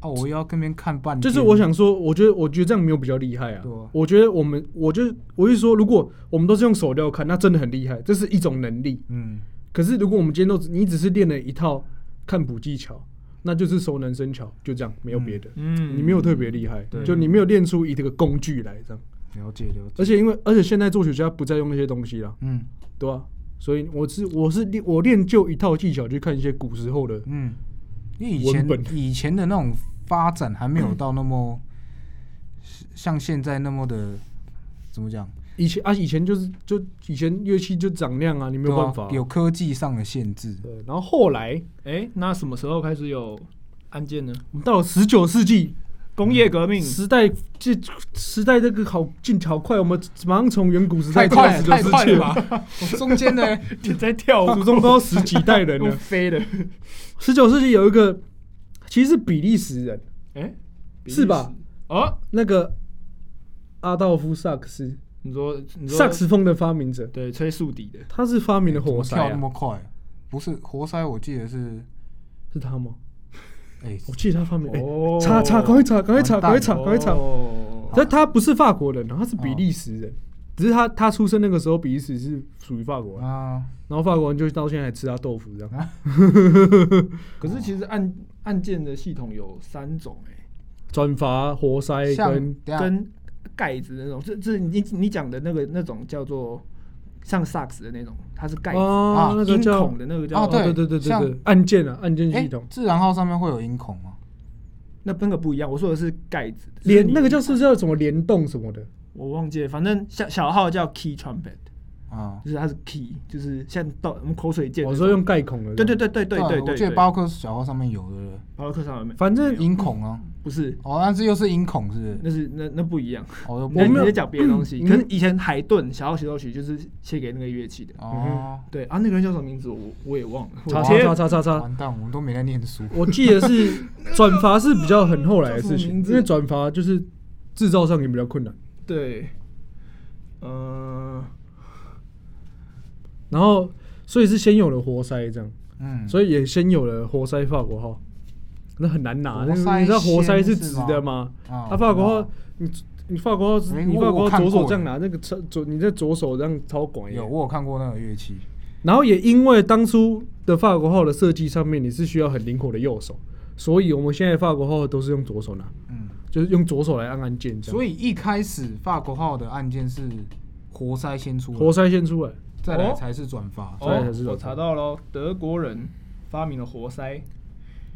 Speaker 3: 啊，我又要跟别人看半天。
Speaker 2: 就是我想说，我觉得我觉得这样没有比较厉害啊。
Speaker 3: 对啊
Speaker 2: 我觉得我们，我就我是说，如果我们都是用手调看，那真的很厉害，这是一种能力。
Speaker 3: 嗯，
Speaker 2: 可是如果我们今天都只你只是练了一套看谱技巧，那就是熟能生巧，就这样，没有别的。
Speaker 1: 嗯
Speaker 2: 你没有特别厉害，
Speaker 3: 对
Speaker 2: 就你没有练出一个工具来这样。
Speaker 3: 了解了解。
Speaker 2: 而且因为而且现在作曲家不再用那些东西了，
Speaker 3: 嗯
Speaker 2: 对吧、所以我是我是练我练就一套技巧去看一些古时候的，
Speaker 3: 嗯，因为以前
Speaker 2: 本
Speaker 3: 以前的那种发展还没有到那么像现在那么的怎么讲？
Speaker 2: 以前啊以前就是就以前乐器就长那样啊，你没有办法啊、
Speaker 3: 有科技上的限制。
Speaker 2: 对，然后后来
Speaker 1: 哎，那什么时候开始有按键呢？
Speaker 2: 我们到了十九世纪
Speaker 1: 工业革命，
Speaker 2: 时代，这时代这个好进好快，我们马上从远古时代
Speaker 3: 太快了，
Speaker 2: 到
Speaker 3: 太
Speaker 2: 19世纪
Speaker 3: 快了吧！中间呢
Speaker 1: 你在跳舞。
Speaker 2: 祖宗不知道十几代人了。
Speaker 1: 飞的，
Speaker 2: 十九世纪有一个，其实是比利时人，
Speaker 1: 哎，
Speaker 2: 是吧？
Speaker 1: 哦，
Speaker 2: 那个阿道夫萨克斯，
Speaker 1: 你说
Speaker 2: 萨克斯风的发明者，
Speaker 1: 对吹竖笛的，
Speaker 2: 他是发明了活塞
Speaker 3: 那
Speaker 2: 啊，
Speaker 3: 么快？不是活塞，我记得是
Speaker 2: 是他吗？
Speaker 3: 哎，
Speaker 2: 我记得他发明，哎，
Speaker 1: 哦
Speaker 2: 查查，赶快查，赶快查，赶快查，赶快查。
Speaker 1: 哦。
Speaker 2: 但他不是法国人啊，他是比利时人，只是他他出生那个时候，比利时是属于法国人，
Speaker 3: 啊，
Speaker 2: 然后法国人就到现在还吃他豆腐这样。
Speaker 1: 可是其实按按键的系统有三种，哎，
Speaker 2: 转阀、活塞跟
Speaker 1: 跟盖子的那种，这这你你讲的那个那种叫做像萨克斯的那种，它是盖子，
Speaker 2: 哦
Speaker 3: 啊，
Speaker 1: 音
Speaker 2: 那个叫
Speaker 1: 孔的那个叫
Speaker 3: 哦对
Speaker 2: 对对对对对，按键啊，按键
Speaker 3: 哎
Speaker 2: 系统，，
Speaker 3: 自然号上面会有音孔吗？
Speaker 1: 那那个不一样，我说的是盖子，就是你
Speaker 2: 联那个叫是叫什么联动什么的，
Speaker 1: 我忘记了，反正小小号叫 key trumpet，
Speaker 3: 啊，
Speaker 1: 就是它是 key，就是像到我们口水键，
Speaker 2: 我说用盖孔的，
Speaker 1: 对对，对对对对对，
Speaker 3: 我记得
Speaker 1: 对。
Speaker 3: 巴洛克小号上面有的。
Speaker 1: 巴洛克上面。
Speaker 2: 反正
Speaker 3: 音孔啊，
Speaker 1: 不是，
Speaker 3: 哦，但是又是音孔是不是？
Speaker 1: 那是那那不一样，
Speaker 2: 我没有
Speaker 1: 你在讲别的东西。
Speaker 2: 嗯。
Speaker 1: 可是以前海顿小号协奏曲就是写给那个乐器的，
Speaker 3: 哦，
Speaker 1: 对啊，那个人叫什么名字我我也忘了，
Speaker 2: 叉
Speaker 1: 我贴
Speaker 2: 叉叉叉叉叉，
Speaker 3: 完蛋，我们都没在念书。
Speaker 2: 我记得是 转阀是比较很后来的事情，因为转阀就是制造上也比较困难，
Speaker 1: 对，嗯、
Speaker 2: 然后所以是先有了活塞这样，
Speaker 3: 嗯，
Speaker 2: 所以也先有了活塞法国号，那很难拿。你知道活塞是直的吗？
Speaker 3: 啊
Speaker 2: 他法国号你你法国号，
Speaker 3: 哎
Speaker 2: 你法国号左手这样拿，那个左左你在左手这样超广
Speaker 3: 有我有看过那个乐器，
Speaker 2: 然后也因为当初的法国号的设计上面，你是需要很灵活的右手，所以我们现在法国号都是用左手拿，
Speaker 3: 嗯，
Speaker 2: 就是用左手来按按键。
Speaker 3: 所以一开始法国号的按键是活塞先出来，
Speaker 2: 活塞先出来，
Speaker 1: 哦
Speaker 3: 再来才是转发。
Speaker 2: 再来才是
Speaker 1: 哦，我
Speaker 2: 转发。
Speaker 1: 查到喽，德国人发明了活塞。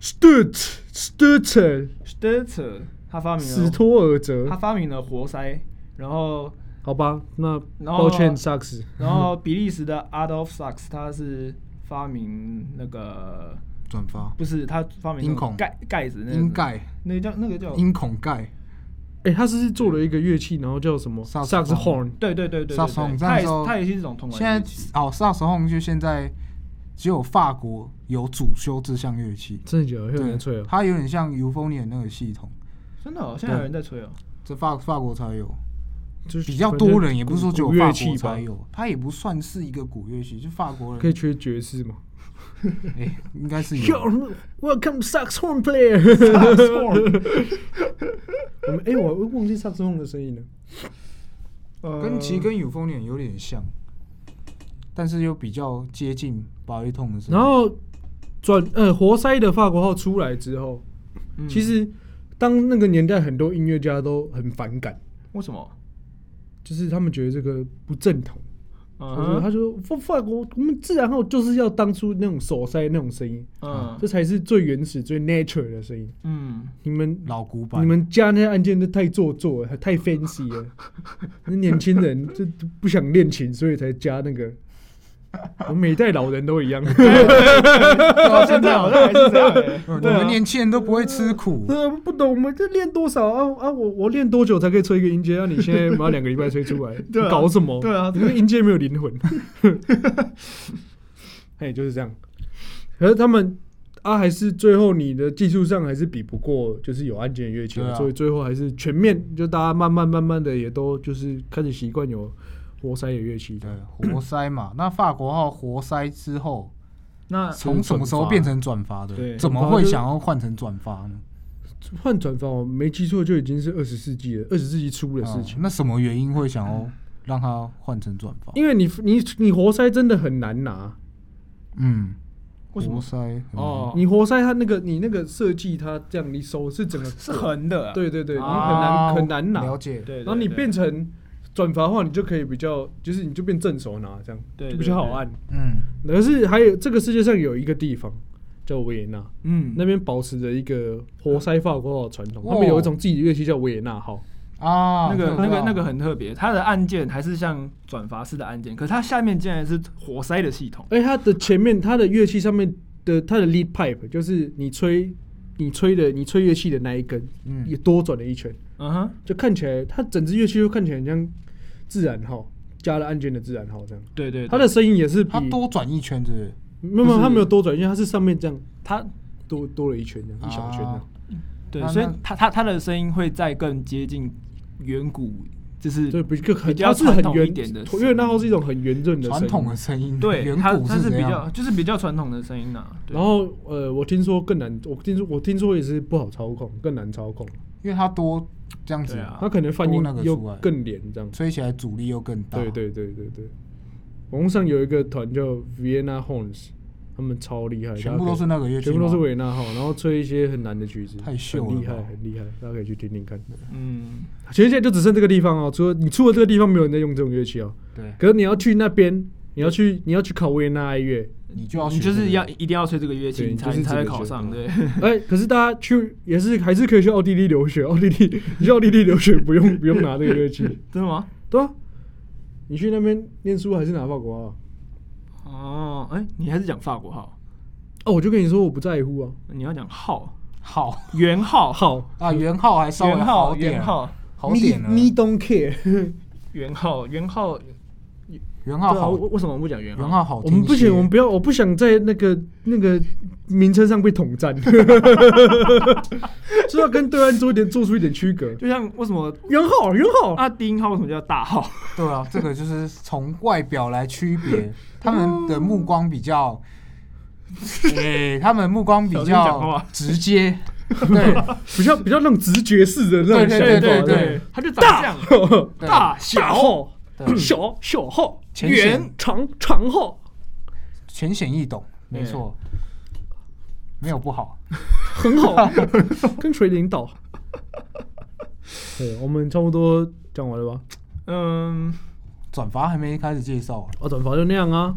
Speaker 2: Sturt
Speaker 1: Sturt，Sturzer，他发明
Speaker 2: 史
Speaker 1: 了，
Speaker 2: 托尔泽
Speaker 1: 他，发明了活塞，然后
Speaker 2: 好吧，那
Speaker 1: 然后
Speaker 2: 抱歉萨克斯，
Speaker 1: 然后比利时的 Adolf Sachs 他是发明那个
Speaker 3: 转发。
Speaker 1: 不是他发明
Speaker 3: 音孔。
Speaker 1: 盖盖子那个。
Speaker 3: 音盖。
Speaker 1: 那个叫那个叫
Speaker 3: 音孔盖，
Speaker 2: 哎，他是做了一个乐器，然后叫什么
Speaker 3: 萨克斯
Speaker 2: 萨克斯 horn，
Speaker 1: 对对对对对
Speaker 3: 萨克斯
Speaker 1: 对，它也
Speaker 3: 那时候
Speaker 1: 它也是一种通
Speaker 3: 现在。哦，萨克斯轰就现在只有法国有主修这项乐器，
Speaker 2: 真的假的？有人吹哦。
Speaker 3: 它有点像 Euphonium 那个系统，
Speaker 1: 真的、哦，现在有人在吹哦。
Speaker 3: 这法法国才有，
Speaker 2: 就是
Speaker 3: 比较多人，也不是说只有法国
Speaker 2: 古乐器
Speaker 3: 才，有，它也不算是一个古乐器，就法国人
Speaker 2: 可以吹爵士吗
Speaker 3: 哎，应该是有。
Speaker 2: ？Yo, welcome sax horn player。我们哎，我忘记萨克斯 horn 的声音了。
Speaker 1: 呃
Speaker 3: 跟其实跟 Euphonium 有点像，但是又比较接近巴的声音。
Speaker 2: 然后转呃活塞的法国号出来之后，
Speaker 1: 嗯
Speaker 2: 其实当那个年代很多音乐家都很反感，
Speaker 1: 为什么？
Speaker 2: 就是他们觉得这个不正统。
Speaker 1: 嗯
Speaker 2: 他说：“他说法法国，我们自然号就是要当初那种手塞那种声音，
Speaker 1: 嗯
Speaker 2: 这才是最原始、最 nature 的声音。
Speaker 1: 嗯，
Speaker 2: 你们
Speaker 3: 老古板，
Speaker 2: 你们加那些按键都太做作了，太 fancy 了。那年轻人就就不想练琴，所以才加那个。我每代老人都一样。
Speaker 1: 到 现在好像还是这样欸。
Speaker 3: 我们年轻人都不会吃苦。
Speaker 2: 呃，不懂，我们这练多少啊啊！我我练多久才可以吹一个音阶？啊，你现在把两个礼拜吹出来，
Speaker 1: 对啊
Speaker 2: 你搞什么？
Speaker 1: 对啊
Speaker 2: 你那个音阶没有灵魂。哎，就是这样。可是他们啊，还是最后你的技术上还是比不过，就是有按键的乐器，所以最后还是全面，就大家慢慢慢慢的也都就是开始习惯有活塞的乐器的。
Speaker 3: 对，活塞嘛，那法国号活塞之后，
Speaker 1: 那
Speaker 3: 从什么时候变成转发的？
Speaker 1: 对
Speaker 3: 怎么会想要换成转发呢？
Speaker 2: 换转发，我没记错就已经是二十世纪了，二十世纪初的事情。
Speaker 3: 哦那什么原因会想要让它换成转发？
Speaker 2: 因为你你你活塞真的很难拿，
Speaker 3: 嗯，
Speaker 1: 为什么
Speaker 3: 活塞
Speaker 1: 哦
Speaker 2: 你活塞它那个你那个设计它这样，你手是整个
Speaker 1: 是横的啊？
Speaker 2: 对对对，你很
Speaker 3: 啊
Speaker 2: 难很难拿。
Speaker 3: 了解，
Speaker 1: 对，对
Speaker 2: 然后你变成转发的话，你就可以比较，就是你就变正手拿这样，
Speaker 1: 对
Speaker 2: 就比较好按。
Speaker 3: 嗯，
Speaker 2: 可是还有这个世界上有一个地方叫维也纳，
Speaker 1: 嗯。
Speaker 2: 那边保持着一个活塞法国号的传统，
Speaker 3: 哦。
Speaker 2: 他们有一种自己的乐器叫维也纳号。
Speaker 3: 啊，
Speaker 1: 那个那个那个很特别，它的按键还是像转阀式的按键，可是它下面竟然是活塞的系统。
Speaker 2: 而它的前面，它的乐器上面的它的 lead pipe 就是你吹你吹的你吹乐器的那一根，
Speaker 3: 嗯。
Speaker 2: 也多转了一圈，
Speaker 1: 嗯哼，
Speaker 2: 就看起来它整支乐器就看起来很像自然号加了按键的自然号这样。
Speaker 1: 对对，对
Speaker 2: 它的声音也是
Speaker 3: 它多转一圈，是不是？
Speaker 2: 没有没有，它没有多转，因为它是上面这样
Speaker 1: 它
Speaker 2: 多多了一圈这样，一小圈这样
Speaker 3: 啊。
Speaker 1: 对，所以它它它的声音会再更接近远古，就是
Speaker 2: 对，比较很
Speaker 1: 比较
Speaker 2: 它是很
Speaker 1: 传统一点的
Speaker 2: 因为那号是一种很圆润的
Speaker 3: 传统的声音，
Speaker 1: 对
Speaker 3: 远古
Speaker 1: 它它是比较就是比较传统的声音呐。对
Speaker 2: 然后呃，我听说更难，我听说我听说也是不好操控，更难操控。
Speaker 3: 因为它多这样子
Speaker 2: 它可能泛音
Speaker 3: 那个
Speaker 2: 又
Speaker 3: 出来
Speaker 2: 更连这样。
Speaker 3: 吹起来阻力又更大。
Speaker 2: 对对对对对，网络上有一个团叫 Vienna Horns，他们超厉害，
Speaker 3: 全部都是那个乐器吗，
Speaker 2: 全部都是维也纳号，然后吹一些很难的曲子，
Speaker 3: 太秀
Speaker 2: 很厉害
Speaker 3: 了
Speaker 2: 很厉害，大家可以去听听看。
Speaker 1: 嗯，
Speaker 2: 其实现在就只剩这个地方哦，除了你出了这个地方，没有人在用这种乐器哦。
Speaker 3: 对，
Speaker 2: 可是你要去那边，你要去你要去考维也纳爱乐，
Speaker 3: 你就要
Speaker 1: 你就是要一定要吹这个乐器，
Speaker 2: 对
Speaker 1: 你才
Speaker 2: 就是
Speaker 1: 你才会考上。对，
Speaker 2: 哎，可是大家去也是还是可以去奥地利留学，奥地利你去奥地利留学不用不用拿这个乐器，
Speaker 1: 真的吗？
Speaker 2: 对啊，你去那边念书还是拿法国号啊？
Speaker 1: 哦，哎，你还是讲法国号，
Speaker 2: 哦，我就跟你说我不在乎啊，
Speaker 1: 你要讲号，
Speaker 3: 好
Speaker 1: 元号，
Speaker 2: 号。
Speaker 3: 啊，元号还稍微
Speaker 1: 元号，
Speaker 3: 好点啊，
Speaker 1: 元号，
Speaker 3: 好点了。
Speaker 2: me me don't care，
Speaker 1: 元号，元号，
Speaker 3: 元号好，
Speaker 2: 为为什么我们不讲元
Speaker 3: 元浩好
Speaker 2: 我们不行，我们不要，我不想在那个那个名称上被统战，就要跟对岸做一点做出一点区隔。
Speaker 1: 就像为什么？
Speaker 2: 元号，元浩，
Speaker 1: 啊低音号为什么叫大号？
Speaker 3: 对啊，这个就是从外表来区别，他们的目光比较，哎、他们目光比较直接，对。
Speaker 2: 比较比较那种直觉式的那种
Speaker 3: 对
Speaker 2: 想法，
Speaker 3: 对对对。
Speaker 1: 对，他就长这样，
Speaker 3: 对
Speaker 1: 大小
Speaker 2: 小小小号、
Speaker 3: 浅显
Speaker 2: 圆长长号，
Speaker 3: 浅显易懂，没错，没有不好。
Speaker 2: 很好，跟谁领导？对，我们差不多讲完了吧？
Speaker 1: 嗯，
Speaker 3: 转发还没开始介绍啊，
Speaker 2: 啊，转发就那样啊。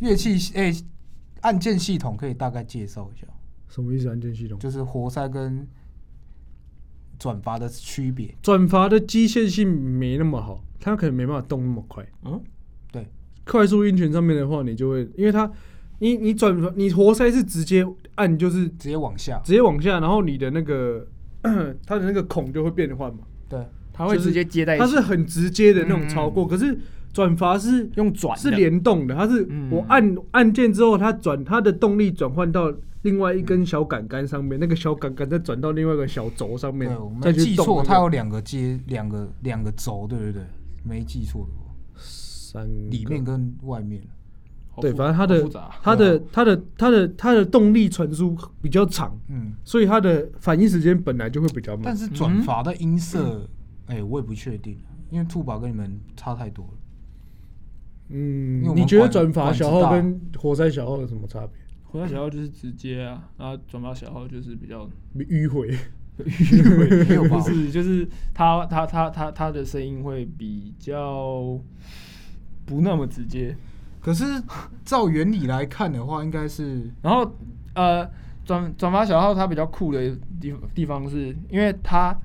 Speaker 3: 乐器诶、按键系统可以大概介绍一下，
Speaker 2: 什么意思？按键系统？
Speaker 3: 就是活塞跟转阀的区别。
Speaker 2: 转阀的机械性没那么好，它可能没办法动那么快。
Speaker 1: 嗯，
Speaker 3: 对，
Speaker 2: 快速音群上面的话，你就会，因为它，你你转发，你活塞是直接按，就是
Speaker 3: 直接往下，
Speaker 2: 直接往下，然后你的那个 它的那个孔就会变换嘛，
Speaker 3: 对，
Speaker 2: 就是
Speaker 1: 他会直接接在一起，
Speaker 2: 它是很直接的那种超过，可是转阀是
Speaker 1: 用转
Speaker 2: 是联动的，它是
Speaker 1: 嗯。
Speaker 2: 我按按键之后，它转它的动力转换到另外一根小杆杆上面，那个小杆杆再转到另外一个小轴上面
Speaker 3: 对，我，记错，它有两个接两个两个轴，对对对，没记错的话，
Speaker 2: 三个
Speaker 3: 里面跟外面。
Speaker 2: 对，
Speaker 1: 复
Speaker 2: 反正它的
Speaker 1: 复杂
Speaker 2: 它的它的它的它的动力传输比较长，
Speaker 3: 嗯，
Speaker 2: 所以它的反应时间本来就会比较慢。
Speaker 3: 但是转阀的音色，哎、我也不确定，因为兔宝跟你们差太多了。因为我，们
Speaker 2: 嗯你觉得
Speaker 3: 管
Speaker 2: 转发
Speaker 3: 管子大
Speaker 2: 小号跟活塞小号有什么差别？
Speaker 1: 回到小号就是直接啊，然后转发小号就是比较
Speaker 2: 迂回，
Speaker 3: 没有吧？
Speaker 1: 不是，就是他他他他他的声音会比较不那么直接，
Speaker 3: 可是照原理来看的话，应该是
Speaker 1: 然后呃转转发小号它比较酷的地地方是因为它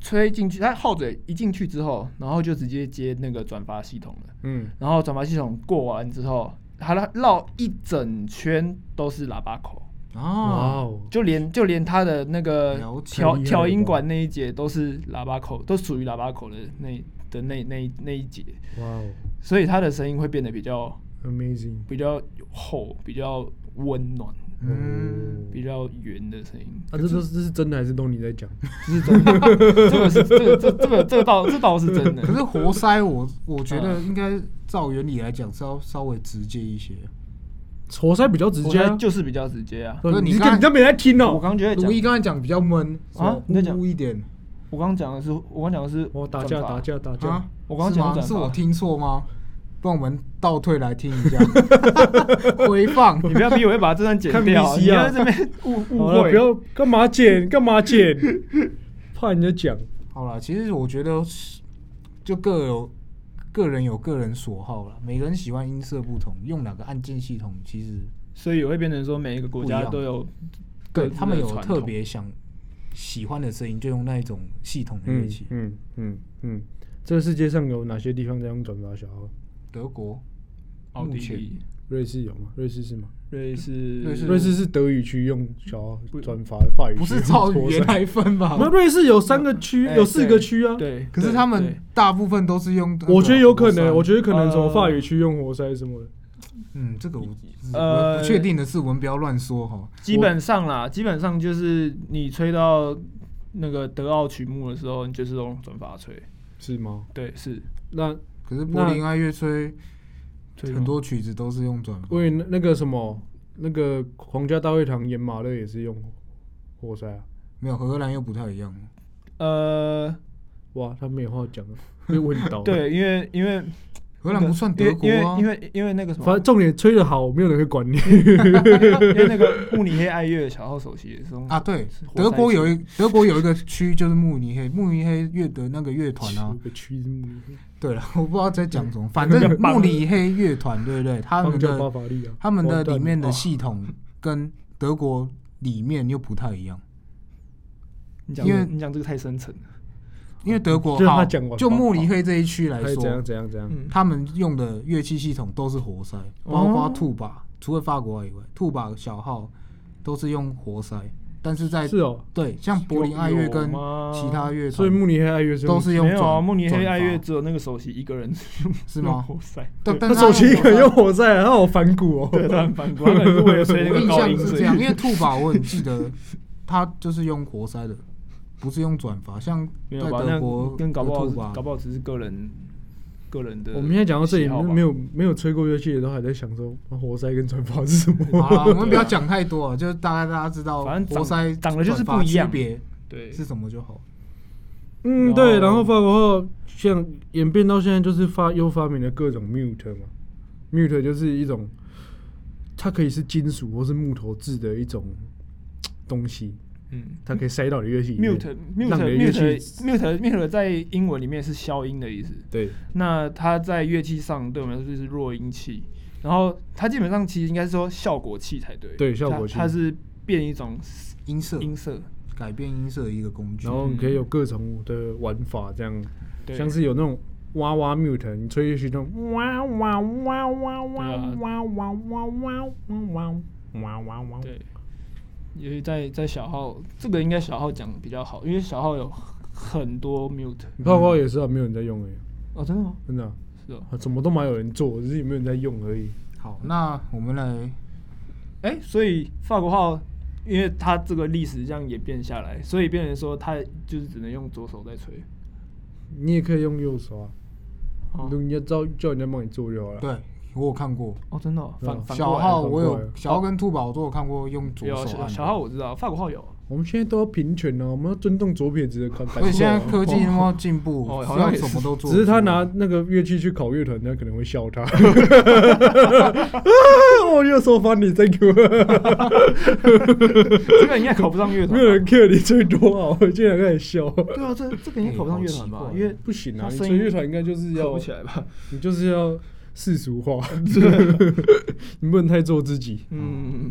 Speaker 1: 吹进去，它号嘴一进去之后，然后就直接接那个转发系统了，
Speaker 2: 嗯，
Speaker 1: 然后转发系统过完之后，它绕一整圈都是喇叭口。
Speaker 2: 哦，
Speaker 1: 就连就连它的那个调调音管那一节都是喇叭口，都属于喇叭口的那的那那那一节，
Speaker 2: 哇哦。
Speaker 1: 所以它的声音会变得比较
Speaker 2: ，amazing，
Speaker 1: 比较厚，比较温暖，
Speaker 3: 嗯，
Speaker 1: 比较圆的声音。
Speaker 2: 啊，这都是这是真的还是东尼在讲？
Speaker 1: 这是真的，这个是这个这这个这个倒这倒是真的。
Speaker 3: 可是活塞我我觉得应该照原理来讲是要稍微直接一些。
Speaker 2: 活塞比较直接
Speaker 1: 就是比较直接啊。
Speaker 2: 对
Speaker 3: 可是你刚
Speaker 2: 你你刚没在听哦
Speaker 1: 我
Speaker 2: 哦。
Speaker 1: 刚觉得讲
Speaker 3: 如，一刚才讲比较闷
Speaker 1: 啊你在讲
Speaker 3: 污一点
Speaker 1: 我刚讲的是，我刚讲的是
Speaker 2: 我打架打架打架
Speaker 3: 啊，，
Speaker 1: 我刚刚？讲的
Speaker 3: 是我听错吗？不然我们倒退来听一下 回放。
Speaker 1: 你不要逼我会把这段剪
Speaker 2: 看
Speaker 1: 掉你
Speaker 2: 啊
Speaker 1: 要在这边误误
Speaker 2: 好了，
Speaker 1: 会。
Speaker 2: 不要干嘛剪干嘛剪，怕人家讲。
Speaker 3: 好了，其实我觉得是就各有个人有个人所好了，每个人喜欢音色不同，用哪个按键系统其实
Speaker 1: 所以也会变成说，每一个国家都有
Speaker 3: 对他们有特别想喜欢的声音，就用那一种系统的乐器。
Speaker 2: 嗯嗯嗯，这个世界上有哪些地方在用转发小号？
Speaker 3: 德国、
Speaker 1: 奥地利、
Speaker 2: 瑞士有吗？瑞士是吗？
Speaker 1: 瑞士、
Speaker 3: 瑞士
Speaker 2: 瑞士是德语区用小号
Speaker 1: 不
Speaker 2: 转发，法语区
Speaker 3: 不是照
Speaker 2: 用
Speaker 3: 语言来分吧？
Speaker 2: 那瑞士有三个区，
Speaker 1: 哎
Speaker 2: 有四个区啊。
Speaker 1: 对，
Speaker 3: 可是他们大部分都是用。
Speaker 2: 我觉得有可能，我
Speaker 3: 得，
Speaker 2: 觉得可能什么
Speaker 1: 呃
Speaker 2: 法语区用活塞什么的。
Speaker 3: 嗯，这个我
Speaker 1: 呃
Speaker 3: 确定的是，我们不要乱说哈。
Speaker 1: 基本上啦，基本上就是你吹到那个德奥曲目的时候，你就是用转发吹。
Speaker 2: 是吗？
Speaker 1: 对，是
Speaker 2: 那
Speaker 3: 可是柏林爱乐吹
Speaker 1: 吹
Speaker 3: 很多曲子都是用转
Speaker 2: 为那那个什么，那个皇家大会堂演马勒也是用活塞啊。
Speaker 3: 没有荷兰又不太一样。
Speaker 1: 呃，
Speaker 2: 哇，他没有话讲了，被问到。
Speaker 1: 对，因为因为
Speaker 3: 荷兰不算德国啊，
Speaker 1: 因为因为因为那个什么，
Speaker 2: 反正重点吹得好，没有人会管你。
Speaker 1: 因为那个慕尼黑爱乐小号首席也是用
Speaker 3: 啊，对德国有一德国有一个区就是慕尼黑，慕尼黑乐的那个乐团啊
Speaker 2: 区是慕尼黑
Speaker 3: 对了，我不知道在讲什么，反正慕尼黑乐团，对不对？他们的他们的里面的
Speaker 2: 哦
Speaker 3: 系统跟德国里面又不太一样，
Speaker 1: 你讲
Speaker 3: 因为
Speaker 1: 你讲这个太深层了。
Speaker 3: 因为德国
Speaker 2: 就他讲完
Speaker 3: 就慕尼黑这一区来
Speaker 2: 还是怎样
Speaker 3: 说，
Speaker 2: 怎样怎样。
Speaker 1: 嗯，
Speaker 3: 他们用的乐器系统都是活塞，包括
Speaker 1: 哦
Speaker 3: 兔把，除了法国以外，兔把小号都是用活塞。但是在
Speaker 2: 是哦，
Speaker 3: 对像柏林爱乐跟其他乐团，
Speaker 2: 所以慕尼黑爱乐是
Speaker 3: 都是用
Speaker 1: 没有慕尼黑爱乐
Speaker 3: 转
Speaker 1: 只有那个首席一个人用
Speaker 3: 是吗？
Speaker 1: 用活塞，对。
Speaker 3: 但但
Speaker 2: 他手机一个人用活塞，他好反骨哦。
Speaker 1: 对，他很反骨，他可能是为了吹那个高音，所以
Speaker 3: 象是这样，因为兔宝我很记得，他就是用活塞的，不是用转发，像在德国
Speaker 1: 跟搞不好搞不好只是个人个人的。
Speaker 2: 我们现在讲到这里，没有没有吹过乐器的都还在想说活塞跟转发是什么。
Speaker 3: 好啦，我们不要讲太多啊，就是大概大家知道
Speaker 1: 反正
Speaker 3: 活塞
Speaker 1: 长得就是不一样
Speaker 3: 区别
Speaker 1: 对
Speaker 3: 是什么就好。
Speaker 2: 嗯，
Speaker 1: 然
Speaker 2: 对。然后法国后像演变到现在，就是发又发明了各种 mute 嘛，mute 就是一种，它可以是金属或是木头制的一种东西，
Speaker 1: 嗯
Speaker 2: 它可以塞到你的乐器里面。
Speaker 1: ，mute
Speaker 2: 让
Speaker 1: mute
Speaker 2: 你的乐
Speaker 1: mute mute mute 在英文里面是消音的意思。
Speaker 2: 对，
Speaker 1: 那它在乐器上对我们来说就是弱音器，然后它基本上其实应该是说效果器才对。
Speaker 2: 对效果器
Speaker 1: 它它是变一种
Speaker 3: 音色
Speaker 1: 音色，
Speaker 3: 改变音色的一个工具
Speaker 2: 然。后你可以有各种的玩法，这样
Speaker 1: 对，
Speaker 2: 像是有那种哇哇 mute，你吹乐器那种哇哇哇哇哇哇哇哇哇哇哇哇哇哇。
Speaker 1: 对，因为在在小号这个应该小号讲比较好，因为小号有很多 mute。
Speaker 2: 你泡泡也是啊，没有人在用诶，
Speaker 1: 哦，真的吗？
Speaker 2: 真的啊，
Speaker 1: 是哦。
Speaker 2: 啊怎么都蛮有人做，只是有没有人在用而已。
Speaker 3: 好，那我们来
Speaker 1: 哎、所以法国号，因为它这个历史这样演变下来，所以变成说它就是只能用左手在吹。
Speaker 2: 你也可以用右手啊，
Speaker 1: 哦
Speaker 2: 人家叫叫人家帮你做就好了。
Speaker 3: 对我有看过
Speaker 1: 哦，真的、哦，反
Speaker 2: 对啊
Speaker 1: 反
Speaker 3: 小号，我有小号跟兔宝我都有看过用左
Speaker 1: 有
Speaker 3: 手按。
Speaker 1: 小小号我知道，法国号有。
Speaker 2: 我们现在都要平权了，我们要尊重左撇子的感感
Speaker 3: 所以现在。科技那么进步，
Speaker 1: 哦好像
Speaker 3: 什么都做。
Speaker 2: 只是他拿那个乐器去考乐团，人家可能会笑他。我又说翻你，Thank you。
Speaker 1: 这个应该考不上乐团吧。
Speaker 2: 没有人 care 你最多啊，我竟然开始笑。
Speaker 1: 对啊，这这个应该考不上乐团吧？
Speaker 3: 哎好奇怪
Speaker 1: 因为
Speaker 2: 不行啊，你吹乐团应该就是要
Speaker 1: 考不，起来吧？
Speaker 2: 你就是要世俗化，你不能太做自己。
Speaker 1: 嗯，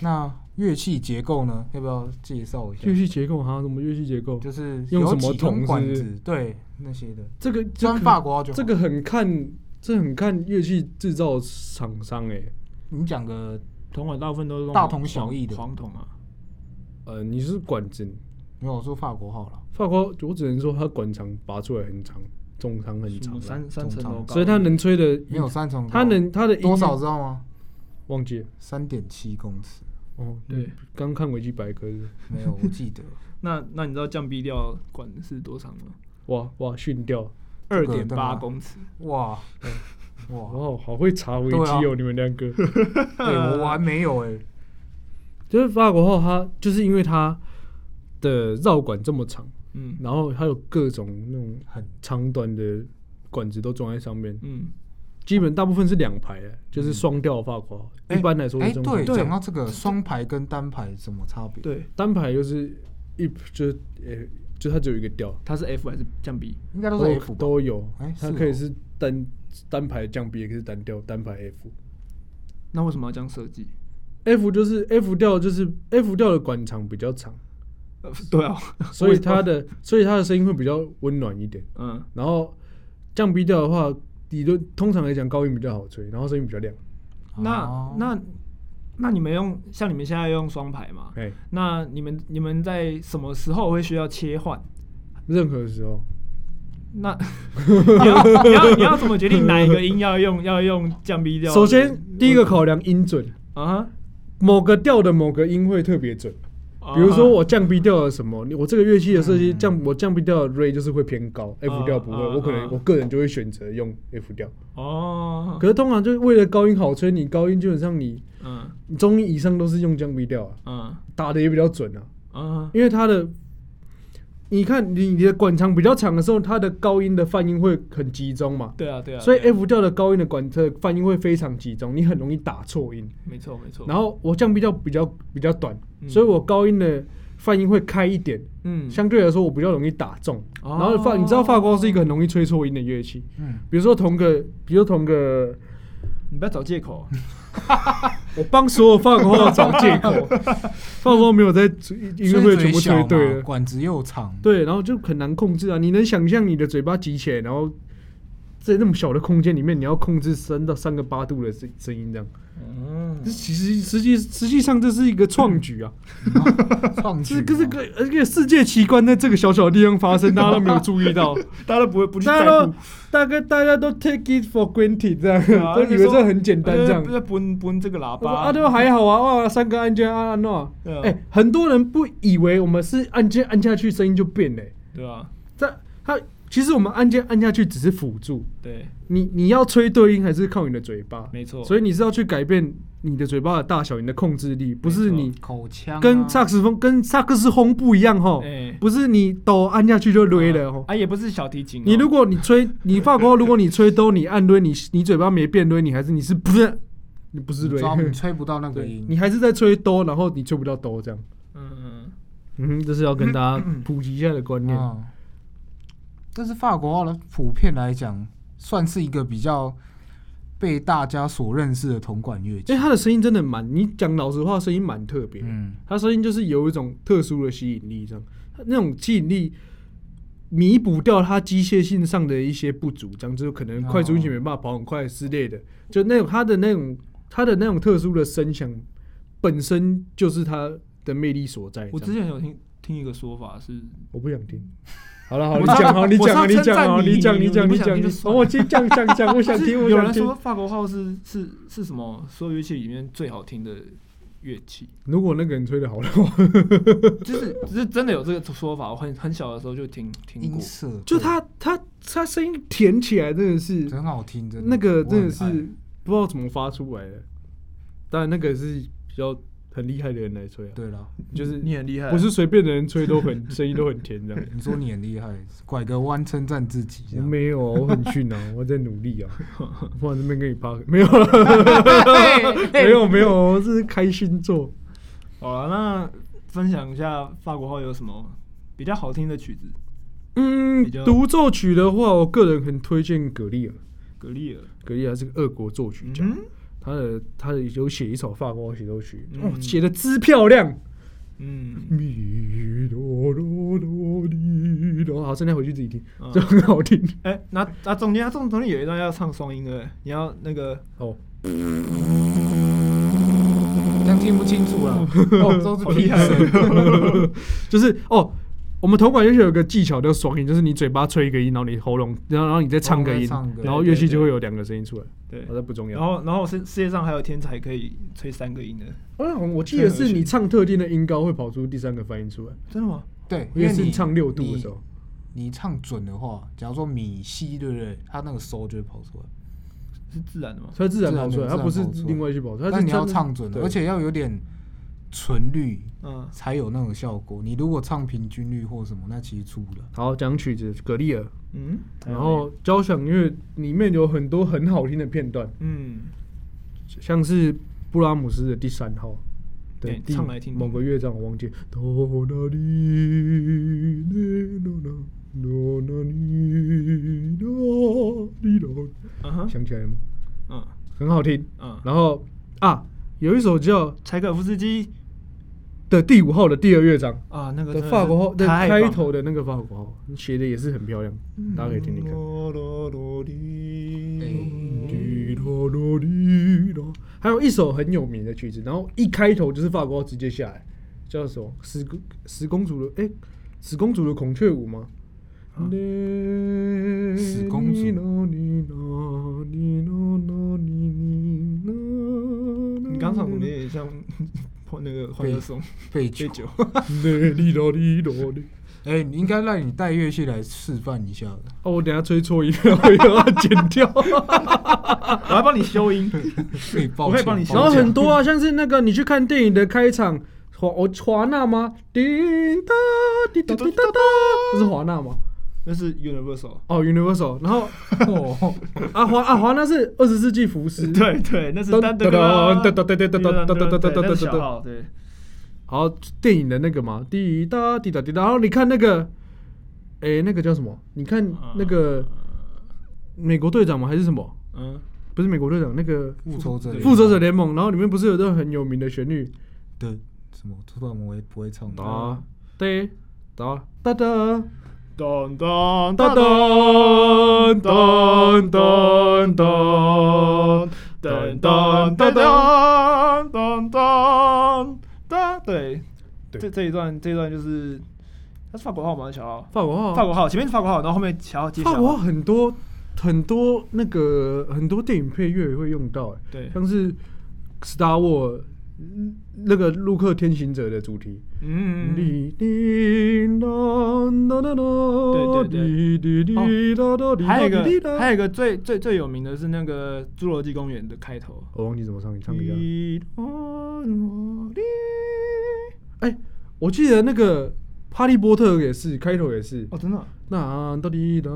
Speaker 3: 那乐器结构呢？要不要介绍一下
Speaker 2: 乐？器结构哈，什么乐器结构？
Speaker 3: 就是
Speaker 2: 用什么
Speaker 3: 有几根
Speaker 2: 筒是不是
Speaker 3: 管子，对那些的。
Speaker 2: 这个这
Speaker 3: 专
Speaker 2: 个
Speaker 3: 法国就好
Speaker 2: 这个很看，这很看乐器制造厂商哎。
Speaker 3: 你讲个
Speaker 1: 铜管大部分都是用
Speaker 3: 大同小异的
Speaker 1: 黄铜啊。
Speaker 2: 呃，你是管子，
Speaker 3: 没有我说法国号了，
Speaker 2: 法国我只能说它管长拔出来很长，中长很长
Speaker 1: 三三层楼高，
Speaker 2: 所以它能吹的
Speaker 3: 没有三重高，
Speaker 2: 它能它的
Speaker 3: 多少知道吗？
Speaker 2: 忘记了。
Speaker 3: 三点七公尺，
Speaker 2: 哦，
Speaker 1: 对，
Speaker 2: 刚看维基百科是。
Speaker 3: 没有，我记得。
Speaker 1: 那那你知道降 B 调管是多长吗？
Speaker 2: 哇哇训掉，
Speaker 1: 二点八公尺。
Speaker 3: 哇，哇，
Speaker 2: 哦，好会查维基哦，你们两个。
Speaker 3: 对我还没有哎，
Speaker 2: 就是法国号，它就是因为它的绕管这么长，
Speaker 1: 嗯
Speaker 2: 然后它有各种那种
Speaker 3: 很
Speaker 2: 长短的管子都装在上面，
Speaker 1: 嗯，
Speaker 2: 基本大部分是两排的，就是双调法国号。
Speaker 3: 哎
Speaker 2: 一般来说
Speaker 3: 哎，对，
Speaker 1: 对
Speaker 3: 讲到这个双排跟单排什么差别？，
Speaker 1: 对，
Speaker 2: 单排就是一就是呃，就它只有一个调，
Speaker 1: 它是 F 还是降 B？
Speaker 3: 应该都是 F 吧？
Speaker 2: 都有
Speaker 3: 哎，
Speaker 2: 它可以是单单排降 B，也可以是单调单排 F。
Speaker 1: 那为什么要这样设计
Speaker 2: ？F 就是 F 调，就是 F 调的管长比较长，
Speaker 1: 呃，对啊，
Speaker 2: 所以他的所以他的声音会比较温暖一点。
Speaker 1: 嗯，
Speaker 2: 然后降 B 调的话，理论通常来讲高音比较好吹，然后声音比较亮。
Speaker 1: 那
Speaker 3: 哦
Speaker 1: 那那你们用像你们现在用双排嘛？
Speaker 2: 哎，
Speaker 1: 那你们你们在什么时候会需要切换？
Speaker 2: 任何时候，
Speaker 1: 那 你要你要你要怎么决定哪一个音要用要用降 B 调？
Speaker 2: 首先第一个考量音准，
Speaker 1: 啊哈，
Speaker 2: 某个调的某个音会特别准。
Speaker 1: 啊。
Speaker 2: 比如说我降 B 调的什么，我这个乐器的设计
Speaker 3: 嗯
Speaker 2: 降我降 B 调的 Ray 就是会偏高，F 调不会，
Speaker 1: 啊
Speaker 2: 我可能
Speaker 1: 啊。
Speaker 2: 我个人就会选择用 F 调。
Speaker 1: 哦，
Speaker 2: 可是通常就是为了高音好吹，你高音基本上你
Speaker 1: 嗯。
Speaker 2: 你中音以上都是用降 B 调啊，
Speaker 1: 嗯。
Speaker 2: 打的也比较准啊。
Speaker 1: 嗯。
Speaker 2: 因为它的，你看你你的管长比较长的时候，它的高音的泛音会很集中嘛，
Speaker 1: 对啊对啊，
Speaker 2: 所以 F 调的高音的管的泛音会非常集中，你很容易打错音。
Speaker 1: 没错没错，
Speaker 2: 然后我降 B 调比较比较短，
Speaker 1: 嗯。
Speaker 2: 所以我高音的泛音会开一点，
Speaker 1: 嗯。
Speaker 2: 相对来说我比较容易打中。
Speaker 1: 哦。
Speaker 2: 然后发你知道发光是一个很容易吹错音的乐器，
Speaker 3: 嗯，
Speaker 2: 比如说同个，比如同个，
Speaker 1: 你不要找借口，
Speaker 2: 我帮所有发光找借口，发光没有在音乐会全部吹对了。
Speaker 3: 管子又长，
Speaker 2: 对，然后就很难控制啊！你能想象你的嘴巴挤起来，然后在那么小的空间里面，你要控制三到三个八度的声声音这样。
Speaker 1: 嗯，
Speaker 2: 这其实实际实际上这是一个创举啊，
Speaker 3: 创举
Speaker 2: 这个这
Speaker 3: 嘛
Speaker 2: 个而且世界奇观在这个小小的地方发生，大家都没有注意到，
Speaker 1: 大家都不会不去在
Speaker 2: 大家都
Speaker 1: 乎，
Speaker 2: 大概大家都 take it for granted 这样，
Speaker 1: 啊
Speaker 2: 都以为这很简单这样。
Speaker 1: 不。是奔奔这个喇叭。
Speaker 2: 啊，对吧？还好啊，哇，三个按键按按诺。哎、很多人不以为我们是按键按下去声音就变嘞、
Speaker 1: 对啊，
Speaker 2: 在它其实我们按键按下去只是辅助，
Speaker 1: 对，
Speaker 2: 你你要吹对音还是靠你的嘴巴，
Speaker 1: 没错，
Speaker 2: 所以你是要去改变你的嘴巴的大小，你的控制力，不是你
Speaker 3: 口腔啊。
Speaker 2: 跟萨克斯风跟萨克斯风不一样吼，
Speaker 1: 哎。
Speaker 2: 不是你哆按下去就擂了吼。
Speaker 1: 啊，也不是小提琴哦，
Speaker 2: 你如果你吹你法国，如果你吹哆，你按擂，你你嘴巴没变擂，你还是你是不是你不是
Speaker 3: 你抓你，吹不到那个 音，
Speaker 2: 你还是在吹哆，然后你吹不到哆这样。
Speaker 1: 嗯嗯
Speaker 2: 嗯。哼，这是要跟大家普及一下的观念。
Speaker 3: 嗯，但是法国话呢普遍来讲，算是一个比较被大家所认识的铜管乐器
Speaker 2: 因为。他的声音真的蛮，你讲老实话，声音蛮特别。
Speaker 3: 嗯，
Speaker 2: 他声音就是有一种特殊的吸引力，这样，那种吸引力弥补掉他机械性上的一些不足，这样就可能快速音琴没办法跑很快之类的，就那种他的那种他的那种特殊的声响本身就是他的魅力所在。
Speaker 1: 我之前有听听一个说法是，
Speaker 2: 我不想听。好了好了，你讲好，你讲啊，你讲
Speaker 1: 你
Speaker 2: 你讲
Speaker 1: 你
Speaker 2: 讲你讲你
Speaker 1: 你不想听就，算
Speaker 2: 哦我先讲讲讲，我想听，我想听
Speaker 1: 有人说。法国号是是是什么所有乐器里面最好听的乐器，
Speaker 2: 如果那个人吹的好的话，
Speaker 1: 就是只是真的有这个说法。我很很小的时候就听听过，
Speaker 2: 就他他他声音甜起来真的是
Speaker 3: 很好听，真的
Speaker 2: 那个真的是不知道怎么发出来的。当然那个是比较很厉害的人来吹啊，
Speaker 3: 对了。
Speaker 2: 就是
Speaker 1: 你很厉害，
Speaker 2: 不是随便的人吹都很声音都很甜这样。
Speaker 3: 你说你很厉害，拐个弯称赞自己这
Speaker 2: 我，没有啊，我很逊啊，我在努力啊。不然这边跟你趴 没有，没有没有，我这是开心做。
Speaker 1: 好了，那分享一下法国号有什么比较好听的曲子？
Speaker 2: 嗯独奏曲的话，我个人很推荐格利尔。
Speaker 1: 格利尔，
Speaker 2: 格利尔是个俄国作曲家，
Speaker 1: 嗯
Speaker 2: 他的他的有写一首法国协奏曲，
Speaker 1: 嗯
Speaker 2: 哦，写的之漂亮。
Speaker 1: 嗯，
Speaker 2: 咪哆哆哆哩哆，好，现在回去自己听，
Speaker 1: 嗯
Speaker 2: 这很好听。
Speaker 1: 哎、那那中间，它中中间有一段要唱双音的，你要那个
Speaker 2: 哦，
Speaker 3: 这样听不清楚了。哦，都是屁声。
Speaker 2: 就是哦，我们铜管乐器有个技巧叫双音，就是你嘴巴吹一个音，然后你喉咙，然后然后你再唱个音然后乐器就会有两个声音出来。
Speaker 1: 对
Speaker 2: 哦，，这不重要。
Speaker 1: 然后然后世世界上还有天才可以吹三个音的，
Speaker 2: 哦，我记得是你唱特定的音高会跑出第三个发音出来，
Speaker 1: 真的吗？
Speaker 3: 对，
Speaker 2: 因为
Speaker 3: 你
Speaker 2: 是唱六度的时候。
Speaker 3: 你，唱准的话，假如说米西，对不对？它那个收就会跑出来。
Speaker 1: 是自然的吗？
Speaker 2: 它自然跑出来，它不是另外去跑出来。它
Speaker 3: 但你要
Speaker 2: 是真的
Speaker 3: 唱准的，而且要有点纯率
Speaker 1: 嗯，
Speaker 3: 才有那种效果。你如果唱平均律或什么，那其实出不了。
Speaker 2: 好讲曲子，格利尔，
Speaker 1: 嗯，
Speaker 2: 然后交响乐里面有很多很好听的片段，
Speaker 1: 嗯，
Speaker 2: 像是布拉姆斯的第三号的
Speaker 1: 对
Speaker 2: 第
Speaker 1: 唱来听听
Speaker 2: 某个乐章，我忘记。哆啦哩嘞哆啦哆啦哩哆哩哆，
Speaker 1: 嗯哼，
Speaker 2: 想起来了吗？
Speaker 1: 嗯
Speaker 2: 很好听。
Speaker 1: 嗯，
Speaker 2: 然后啊，有一首叫
Speaker 1: 柴可夫斯基
Speaker 2: 的第五号的第二乐章
Speaker 1: 啊，那个
Speaker 2: 的法国号的
Speaker 1: 太棒了。
Speaker 2: 开头的那个法国号，写的也是很漂亮，大家可以听听看。还有一首很有名的曲子，然后一开头就是法国号直接下来，叫什么？十公十公主的哎，十公主的孔雀舞吗？
Speaker 1: 啊。
Speaker 3: 十公主。
Speaker 1: 你刚唱怎么？有点像那个欢乐颂
Speaker 3: 背酒，
Speaker 1: 杯酒？
Speaker 2: 滴哆滴哆滴。
Speaker 3: 哎、你应该让你带乐器来示范一下的。
Speaker 2: 哦，我等下吹错音，我又要剪掉。
Speaker 1: 我还帮你修音，
Speaker 3: 可以抱歉，
Speaker 1: 我可以帮你
Speaker 2: 然后很多啊，像是那个你去看电影的开场，华我华纳吗？叮当滴答滴答答，这是华纳吗？
Speaker 1: 那是 Universal。
Speaker 2: 哦，Universal。然后
Speaker 3: 哦，
Speaker 2: 啊华阿华那是二十世纪福斯。
Speaker 1: 对对，那是
Speaker 2: 噔
Speaker 1: 噔
Speaker 2: 噔噔噔噔噔噔噔噔噔噔噔噔
Speaker 1: 那
Speaker 2: 噔好，电影的那个嘛，滴答滴答滴答。然后你看那个，哎，那个叫什么？你看那个美国队长吗？还是什么？
Speaker 1: 嗯，
Speaker 2: 不是美国队长，那个
Speaker 3: 复仇者联盟
Speaker 2: 复仇者联盟。然后里面不是有段很有名的旋律？
Speaker 3: 的什么？突然我也不会唱的。
Speaker 2: 哒对哒哒哒。
Speaker 1: 咚咚
Speaker 2: 哒
Speaker 1: 咚
Speaker 2: 哒哒哒哒
Speaker 1: 噔噔噔噔噔噔噔，对，
Speaker 2: 对。
Speaker 1: 这这一段这一段就是，它是法国号吗？小号？
Speaker 2: 法国号，
Speaker 1: 法国号，前面是法国号，然后后面小号接小
Speaker 2: 法国。很多很多那个很多电影配乐也会用到，哎，
Speaker 1: 对，
Speaker 2: 像是 Star War 嗯那个陆克天行者的主题，
Speaker 1: 嗯，
Speaker 2: 滴滴答答答答，
Speaker 1: 对对。
Speaker 2: 滴滴滴答答滴
Speaker 1: 还有个还有一个最最最有名的是那个《侏罗纪公园》的开头。
Speaker 2: 我忘记怎么唱，你唱一下。哎，我记得那个哈利波特也是开头也是，
Speaker 1: 哦，真的？啊。
Speaker 2: 那哒滴哒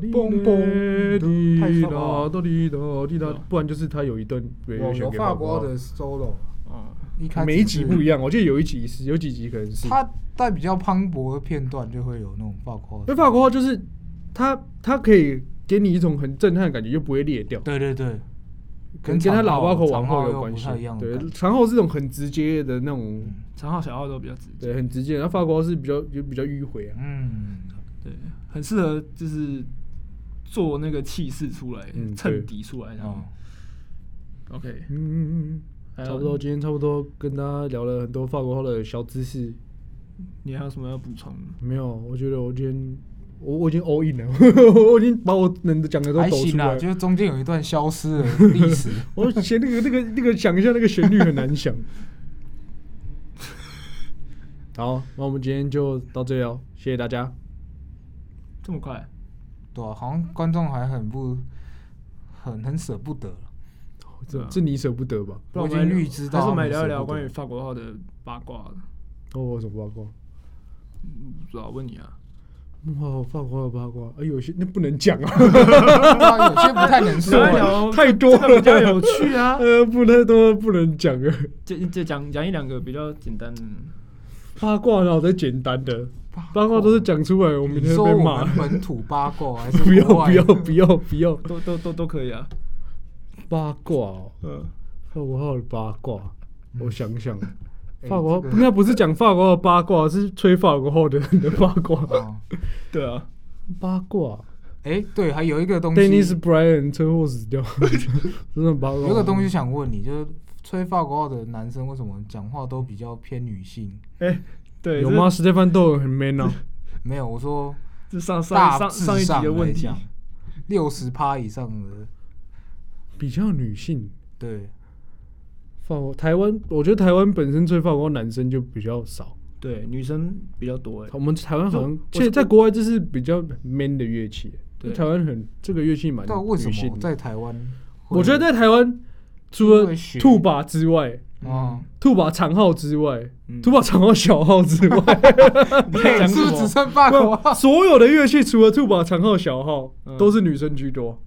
Speaker 2: 滴
Speaker 1: 嘣嘣
Speaker 2: 滴
Speaker 1: 太
Speaker 2: 哒
Speaker 1: 爽了。
Speaker 2: 哒滴哒滴哒
Speaker 1: 对啊，
Speaker 2: 不然就是他有一段
Speaker 3: 有
Speaker 2: 有
Speaker 3: 有法国的 solo，
Speaker 1: 嗯，
Speaker 3: 一开始
Speaker 2: 每一集不一样，我记得有一集是有几集可能是，
Speaker 3: 他带比较磅礴的片段就会有那种法国
Speaker 2: 因为法国话就是他他可以给你一种很震撼的感觉，又不会裂掉，
Speaker 3: 对对对，
Speaker 2: 跟跟他喇叭口往
Speaker 3: 长号又
Speaker 2: 后有关系对长号是这种很直接的那种，
Speaker 1: 长号小号都比较直接，
Speaker 2: 对，很直接。然后法国号是比较就比较迂回啊。
Speaker 3: 嗯，
Speaker 1: 对，很适合就是做那个气势出来
Speaker 2: 嗯，
Speaker 1: 衬底出来，然后
Speaker 3: 哦
Speaker 1: ，OK，
Speaker 2: 嗯嗯嗯嗯，差不多，今天差不多跟大家聊了很多法国话的小知识。
Speaker 1: 你还有什么要补充的？
Speaker 2: 没有，我觉得我今天我我已经 all in 了，我已经把我能讲的都抖出来。
Speaker 3: 就是中间有一段消失的历史。
Speaker 2: 我写那个那个那个想一下那个旋律很难想。好，那我们今天就到这里哦，谢谢大家。
Speaker 1: 这么快？
Speaker 3: 对啊，好像观众还很不很很舍不得
Speaker 2: 这这你舍不得吧？
Speaker 3: 我已经预知到
Speaker 1: 还是我们聊一聊关于法国号的八卦的。
Speaker 2: 哦，我什么八卦？
Speaker 1: 不知道，问你啊。
Speaker 2: 哇，法国的八卦，哎，有些那不能讲 啊，
Speaker 3: 有些不太能说
Speaker 2: 太多
Speaker 1: 这个比较，有趣啊。
Speaker 2: 呃，不太多，不能讲啊。
Speaker 1: 就就讲讲一两个比较简单的。
Speaker 2: 八卦然后再简单的？八卦都是讲出来，我明天被骂。
Speaker 3: 本土八卦还是
Speaker 2: 不要不要不要不要
Speaker 1: 都都都都可以啊。
Speaker 2: 八卦哦！
Speaker 1: 嗯，
Speaker 2: 法国号的八卦，我想想，
Speaker 3: 哎
Speaker 2: 法国
Speaker 3: 这个
Speaker 2: 应该不是讲法国号的八卦，是吹法国号的人的八卦。
Speaker 3: 啊，
Speaker 1: 对啊。
Speaker 2: 八卦
Speaker 3: 哎，对，还有一个东西
Speaker 2: ，Dennis Bryan 车祸死掉，真的八卦。
Speaker 3: 有个东西想问你，就是吹法国号的男生为什么讲话都比较偏女性？
Speaker 1: 哎，对，
Speaker 2: 有吗？史蒂芬豆很 man 啊，
Speaker 3: 没有，我说
Speaker 1: 这上上上上一集的问题。
Speaker 3: 六十趴以上的，
Speaker 2: 比较女性。
Speaker 3: 对，
Speaker 2: 法国台湾，我觉得台湾本身吹法国男生就比较少。
Speaker 1: 对，女生比较多哎。
Speaker 2: 我们台湾好像，其实在国外这是比较 man 的乐器。
Speaker 1: 对
Speaker 2: 台湾很这个乐器蛮
Speaker 3: 但为什么
Speaker 2: 女性的
Speaker 3: 在台湾会？
Speaker 2: 我觉得在台湾，除了
Speaker 3: 为学
Speaker 2: 兔把之外，
Speaker 3: 啊，
Speaker 2: 兔把长号之外，
Speaker 1: 嗯
Speaker 2: 兔把长号小号之外，
Speaker 3: 是不是只？剩法国？
Speaker 2: 所有的乐器除了兔把长号小号，
Speaker 1: 嗯
Speaker 2: 都是女生居多。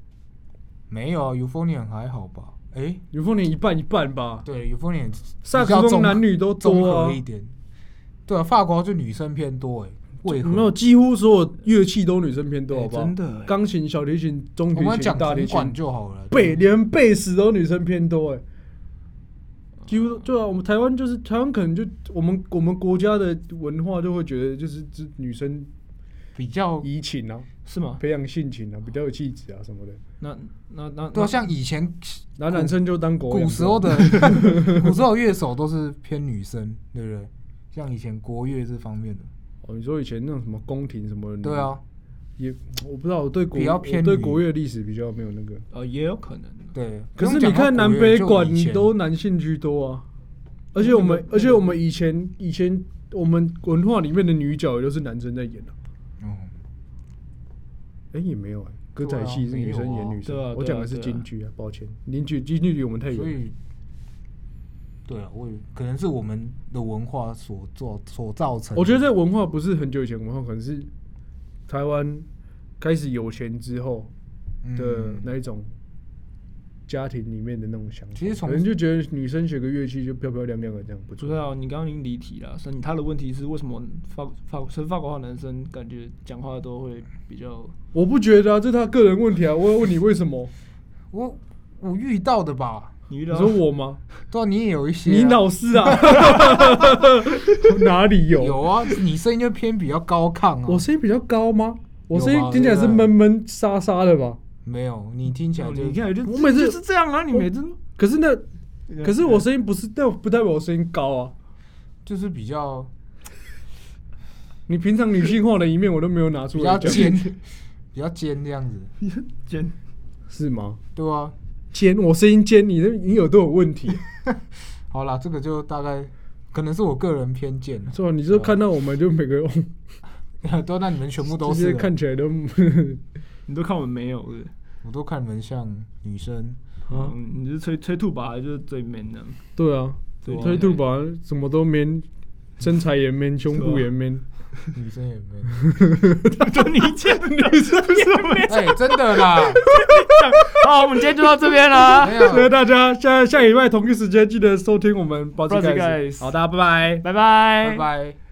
Speaker 3: 没有啊，Euphonium 还好吧？哎，
Speaker 2: 有凤年一半一半吧，
Speaker 3: 对，Euphonium
Speaker 2: 萨克斯风男女都
Speaker 3: 综
Speaker 2: 多啊
Speaker 3: 合一。点。对啊，法国就女生偏多哎，为何？
Speaker 2: 没有，几乎所有乐器都女生偏多，
Speaker 1: 哎
Speaker 2: 好不好？
Speaker 1: 真的哎
Speaker 2: 钢琴、小提琴、中提琴、
Speaker 3: 讲
Speaker 2: 大提
Speaker 3: 铜管
Speaker 2: 琴、
Speaker 3: 就好了。
Speaker 2: 贝连贝斯都女生偏多，哎，几乎对啊。我们台湾就是台湾，可能就我们我们国家的文化就会觉得就是这女生
Speaker 3: 比较
Speaker 2: 怡情啊，
Speaker 1: 是吗？
Speaker 2: 培养性情啊，比较有气质啊什么的。
Speaker 1: 那那那
Speaker 3: 对啊，
Speaker 1: 那
Speaker 3: 像以前
Speaker 2: 男男生就当国
Speaker 3: 古时候的 古时候乐手都是偏女生，对不对？像以前国乐这方面的，
Speaker 2: 哦，你说以前那种什么宫廷什么的，
Speaker 3: 对啊，，
Speaker 2: 也我不知道，我对国
Speaker 3: 比较偏
Speaker 2: 对国乐历史比较没有那个。
Speaker 1: 呃也有可能。
Speaker 3: 对。
Speaker 2: 可是你看南北管
Speaker 3: 以前
Speaker 2: 都男性居多啊，而且我们
Speaker 1: 那个
Speaker 2: 而且我们以前以前我们文化里面的女角也都是男生在演的、
Speaker 3: 哦
Speaker 2: 哎、也没有哎、歌仔戏是女生演女生，我讲的是京剧啊，抱歉，京剧京剧离我们太远。
Speaker 3: 所以，对啊，我也可能是我们的文化所做所造成。
Speaker 2: 我觉得这文化不是很久以前文化，可能是台湾开始有钱之后的
Speaker 3: 嗯
Speaker 2: 那一种家庭里面的那种想法，
Speaker 3: 其实从
Speaker 2: 可能就觉得女生学个乐器就漂漂亮亮的这样不错。
Speaker 1: 不知道，你刚刚已经离题了，所以他的问题是为什么法法吹法国话男生感觉讲话都会比较
Speaker 2: 我不觉得啊，这是他个人问题啊。我要问你为什么？
Speaker 3: 我我遇到的吧，
Speaker 2: 你
Speaker 1: 你遇到
Speaker 2: 说我吗？
Speaker 3: 对啊，你也有一些啊、
Speaker 2: 你老师啊？哪里有？
Speaker 3: 有啊，你声音就偏比较高亢啊。
Speaker 2: 我声音比较高吗？我声音听起来是闷闷沙沙的吧？
Speaker 3: 没有，你听起来就
Speaker 1: 你看就
Speaker 2: 我每次
Speaker 1: 就是这样啊，你每次
Speaker 2: 可是那可是我声音不是，但不代表我声音高啊。
Speaker 3: 就是比较
Speaker 2: 你平常女性化的一面我都没有拿出
Speaker 3: 比
Speaker 2: 来比，
Speaker 3: 较尖，比较尖这样子，
Speaker 1: 尖，
Speaker 2: 是吗？
Speaker 3: 对啊。
Speaker 2: 尖，我声音尖，你的你耳朵有问题，
Speaker 3: 好啦，这个就大概可能是我个人偏见，
Speaker 2: 是吧？你就看到我们就每个人
Speaker 3: 都那你们全部都是了，
Speaker 2: 看起来都
Speaker 1: 你都看我们没有的，
Speaker 3: 我都看你们像女生，
Speaker 2: 啊，
Speaker 1: 嗯，你是吹吹兔吧，就是最 man 的，
Speaker 2: 对啊，
Speaker 1: 对
Speaker 2: 推兔吧，什么都 man，身材也 man，胸部也 man，
Speaker 3: 女生也 man。
Speaker 1: 就你讲女生也 man。
Speaker 3: 哎，真的啦，
Speaker 1: 好，我们今天就到这边了，
Speaker 2: 谢谢大家，下下礼拜同一时间记得收听我们保持
Speaker 1: Bossy Guys，Guys
Speaker 2: 好，大家拜拜。
Speaker 1: 拜拜，
Speaker 3: 拜拜。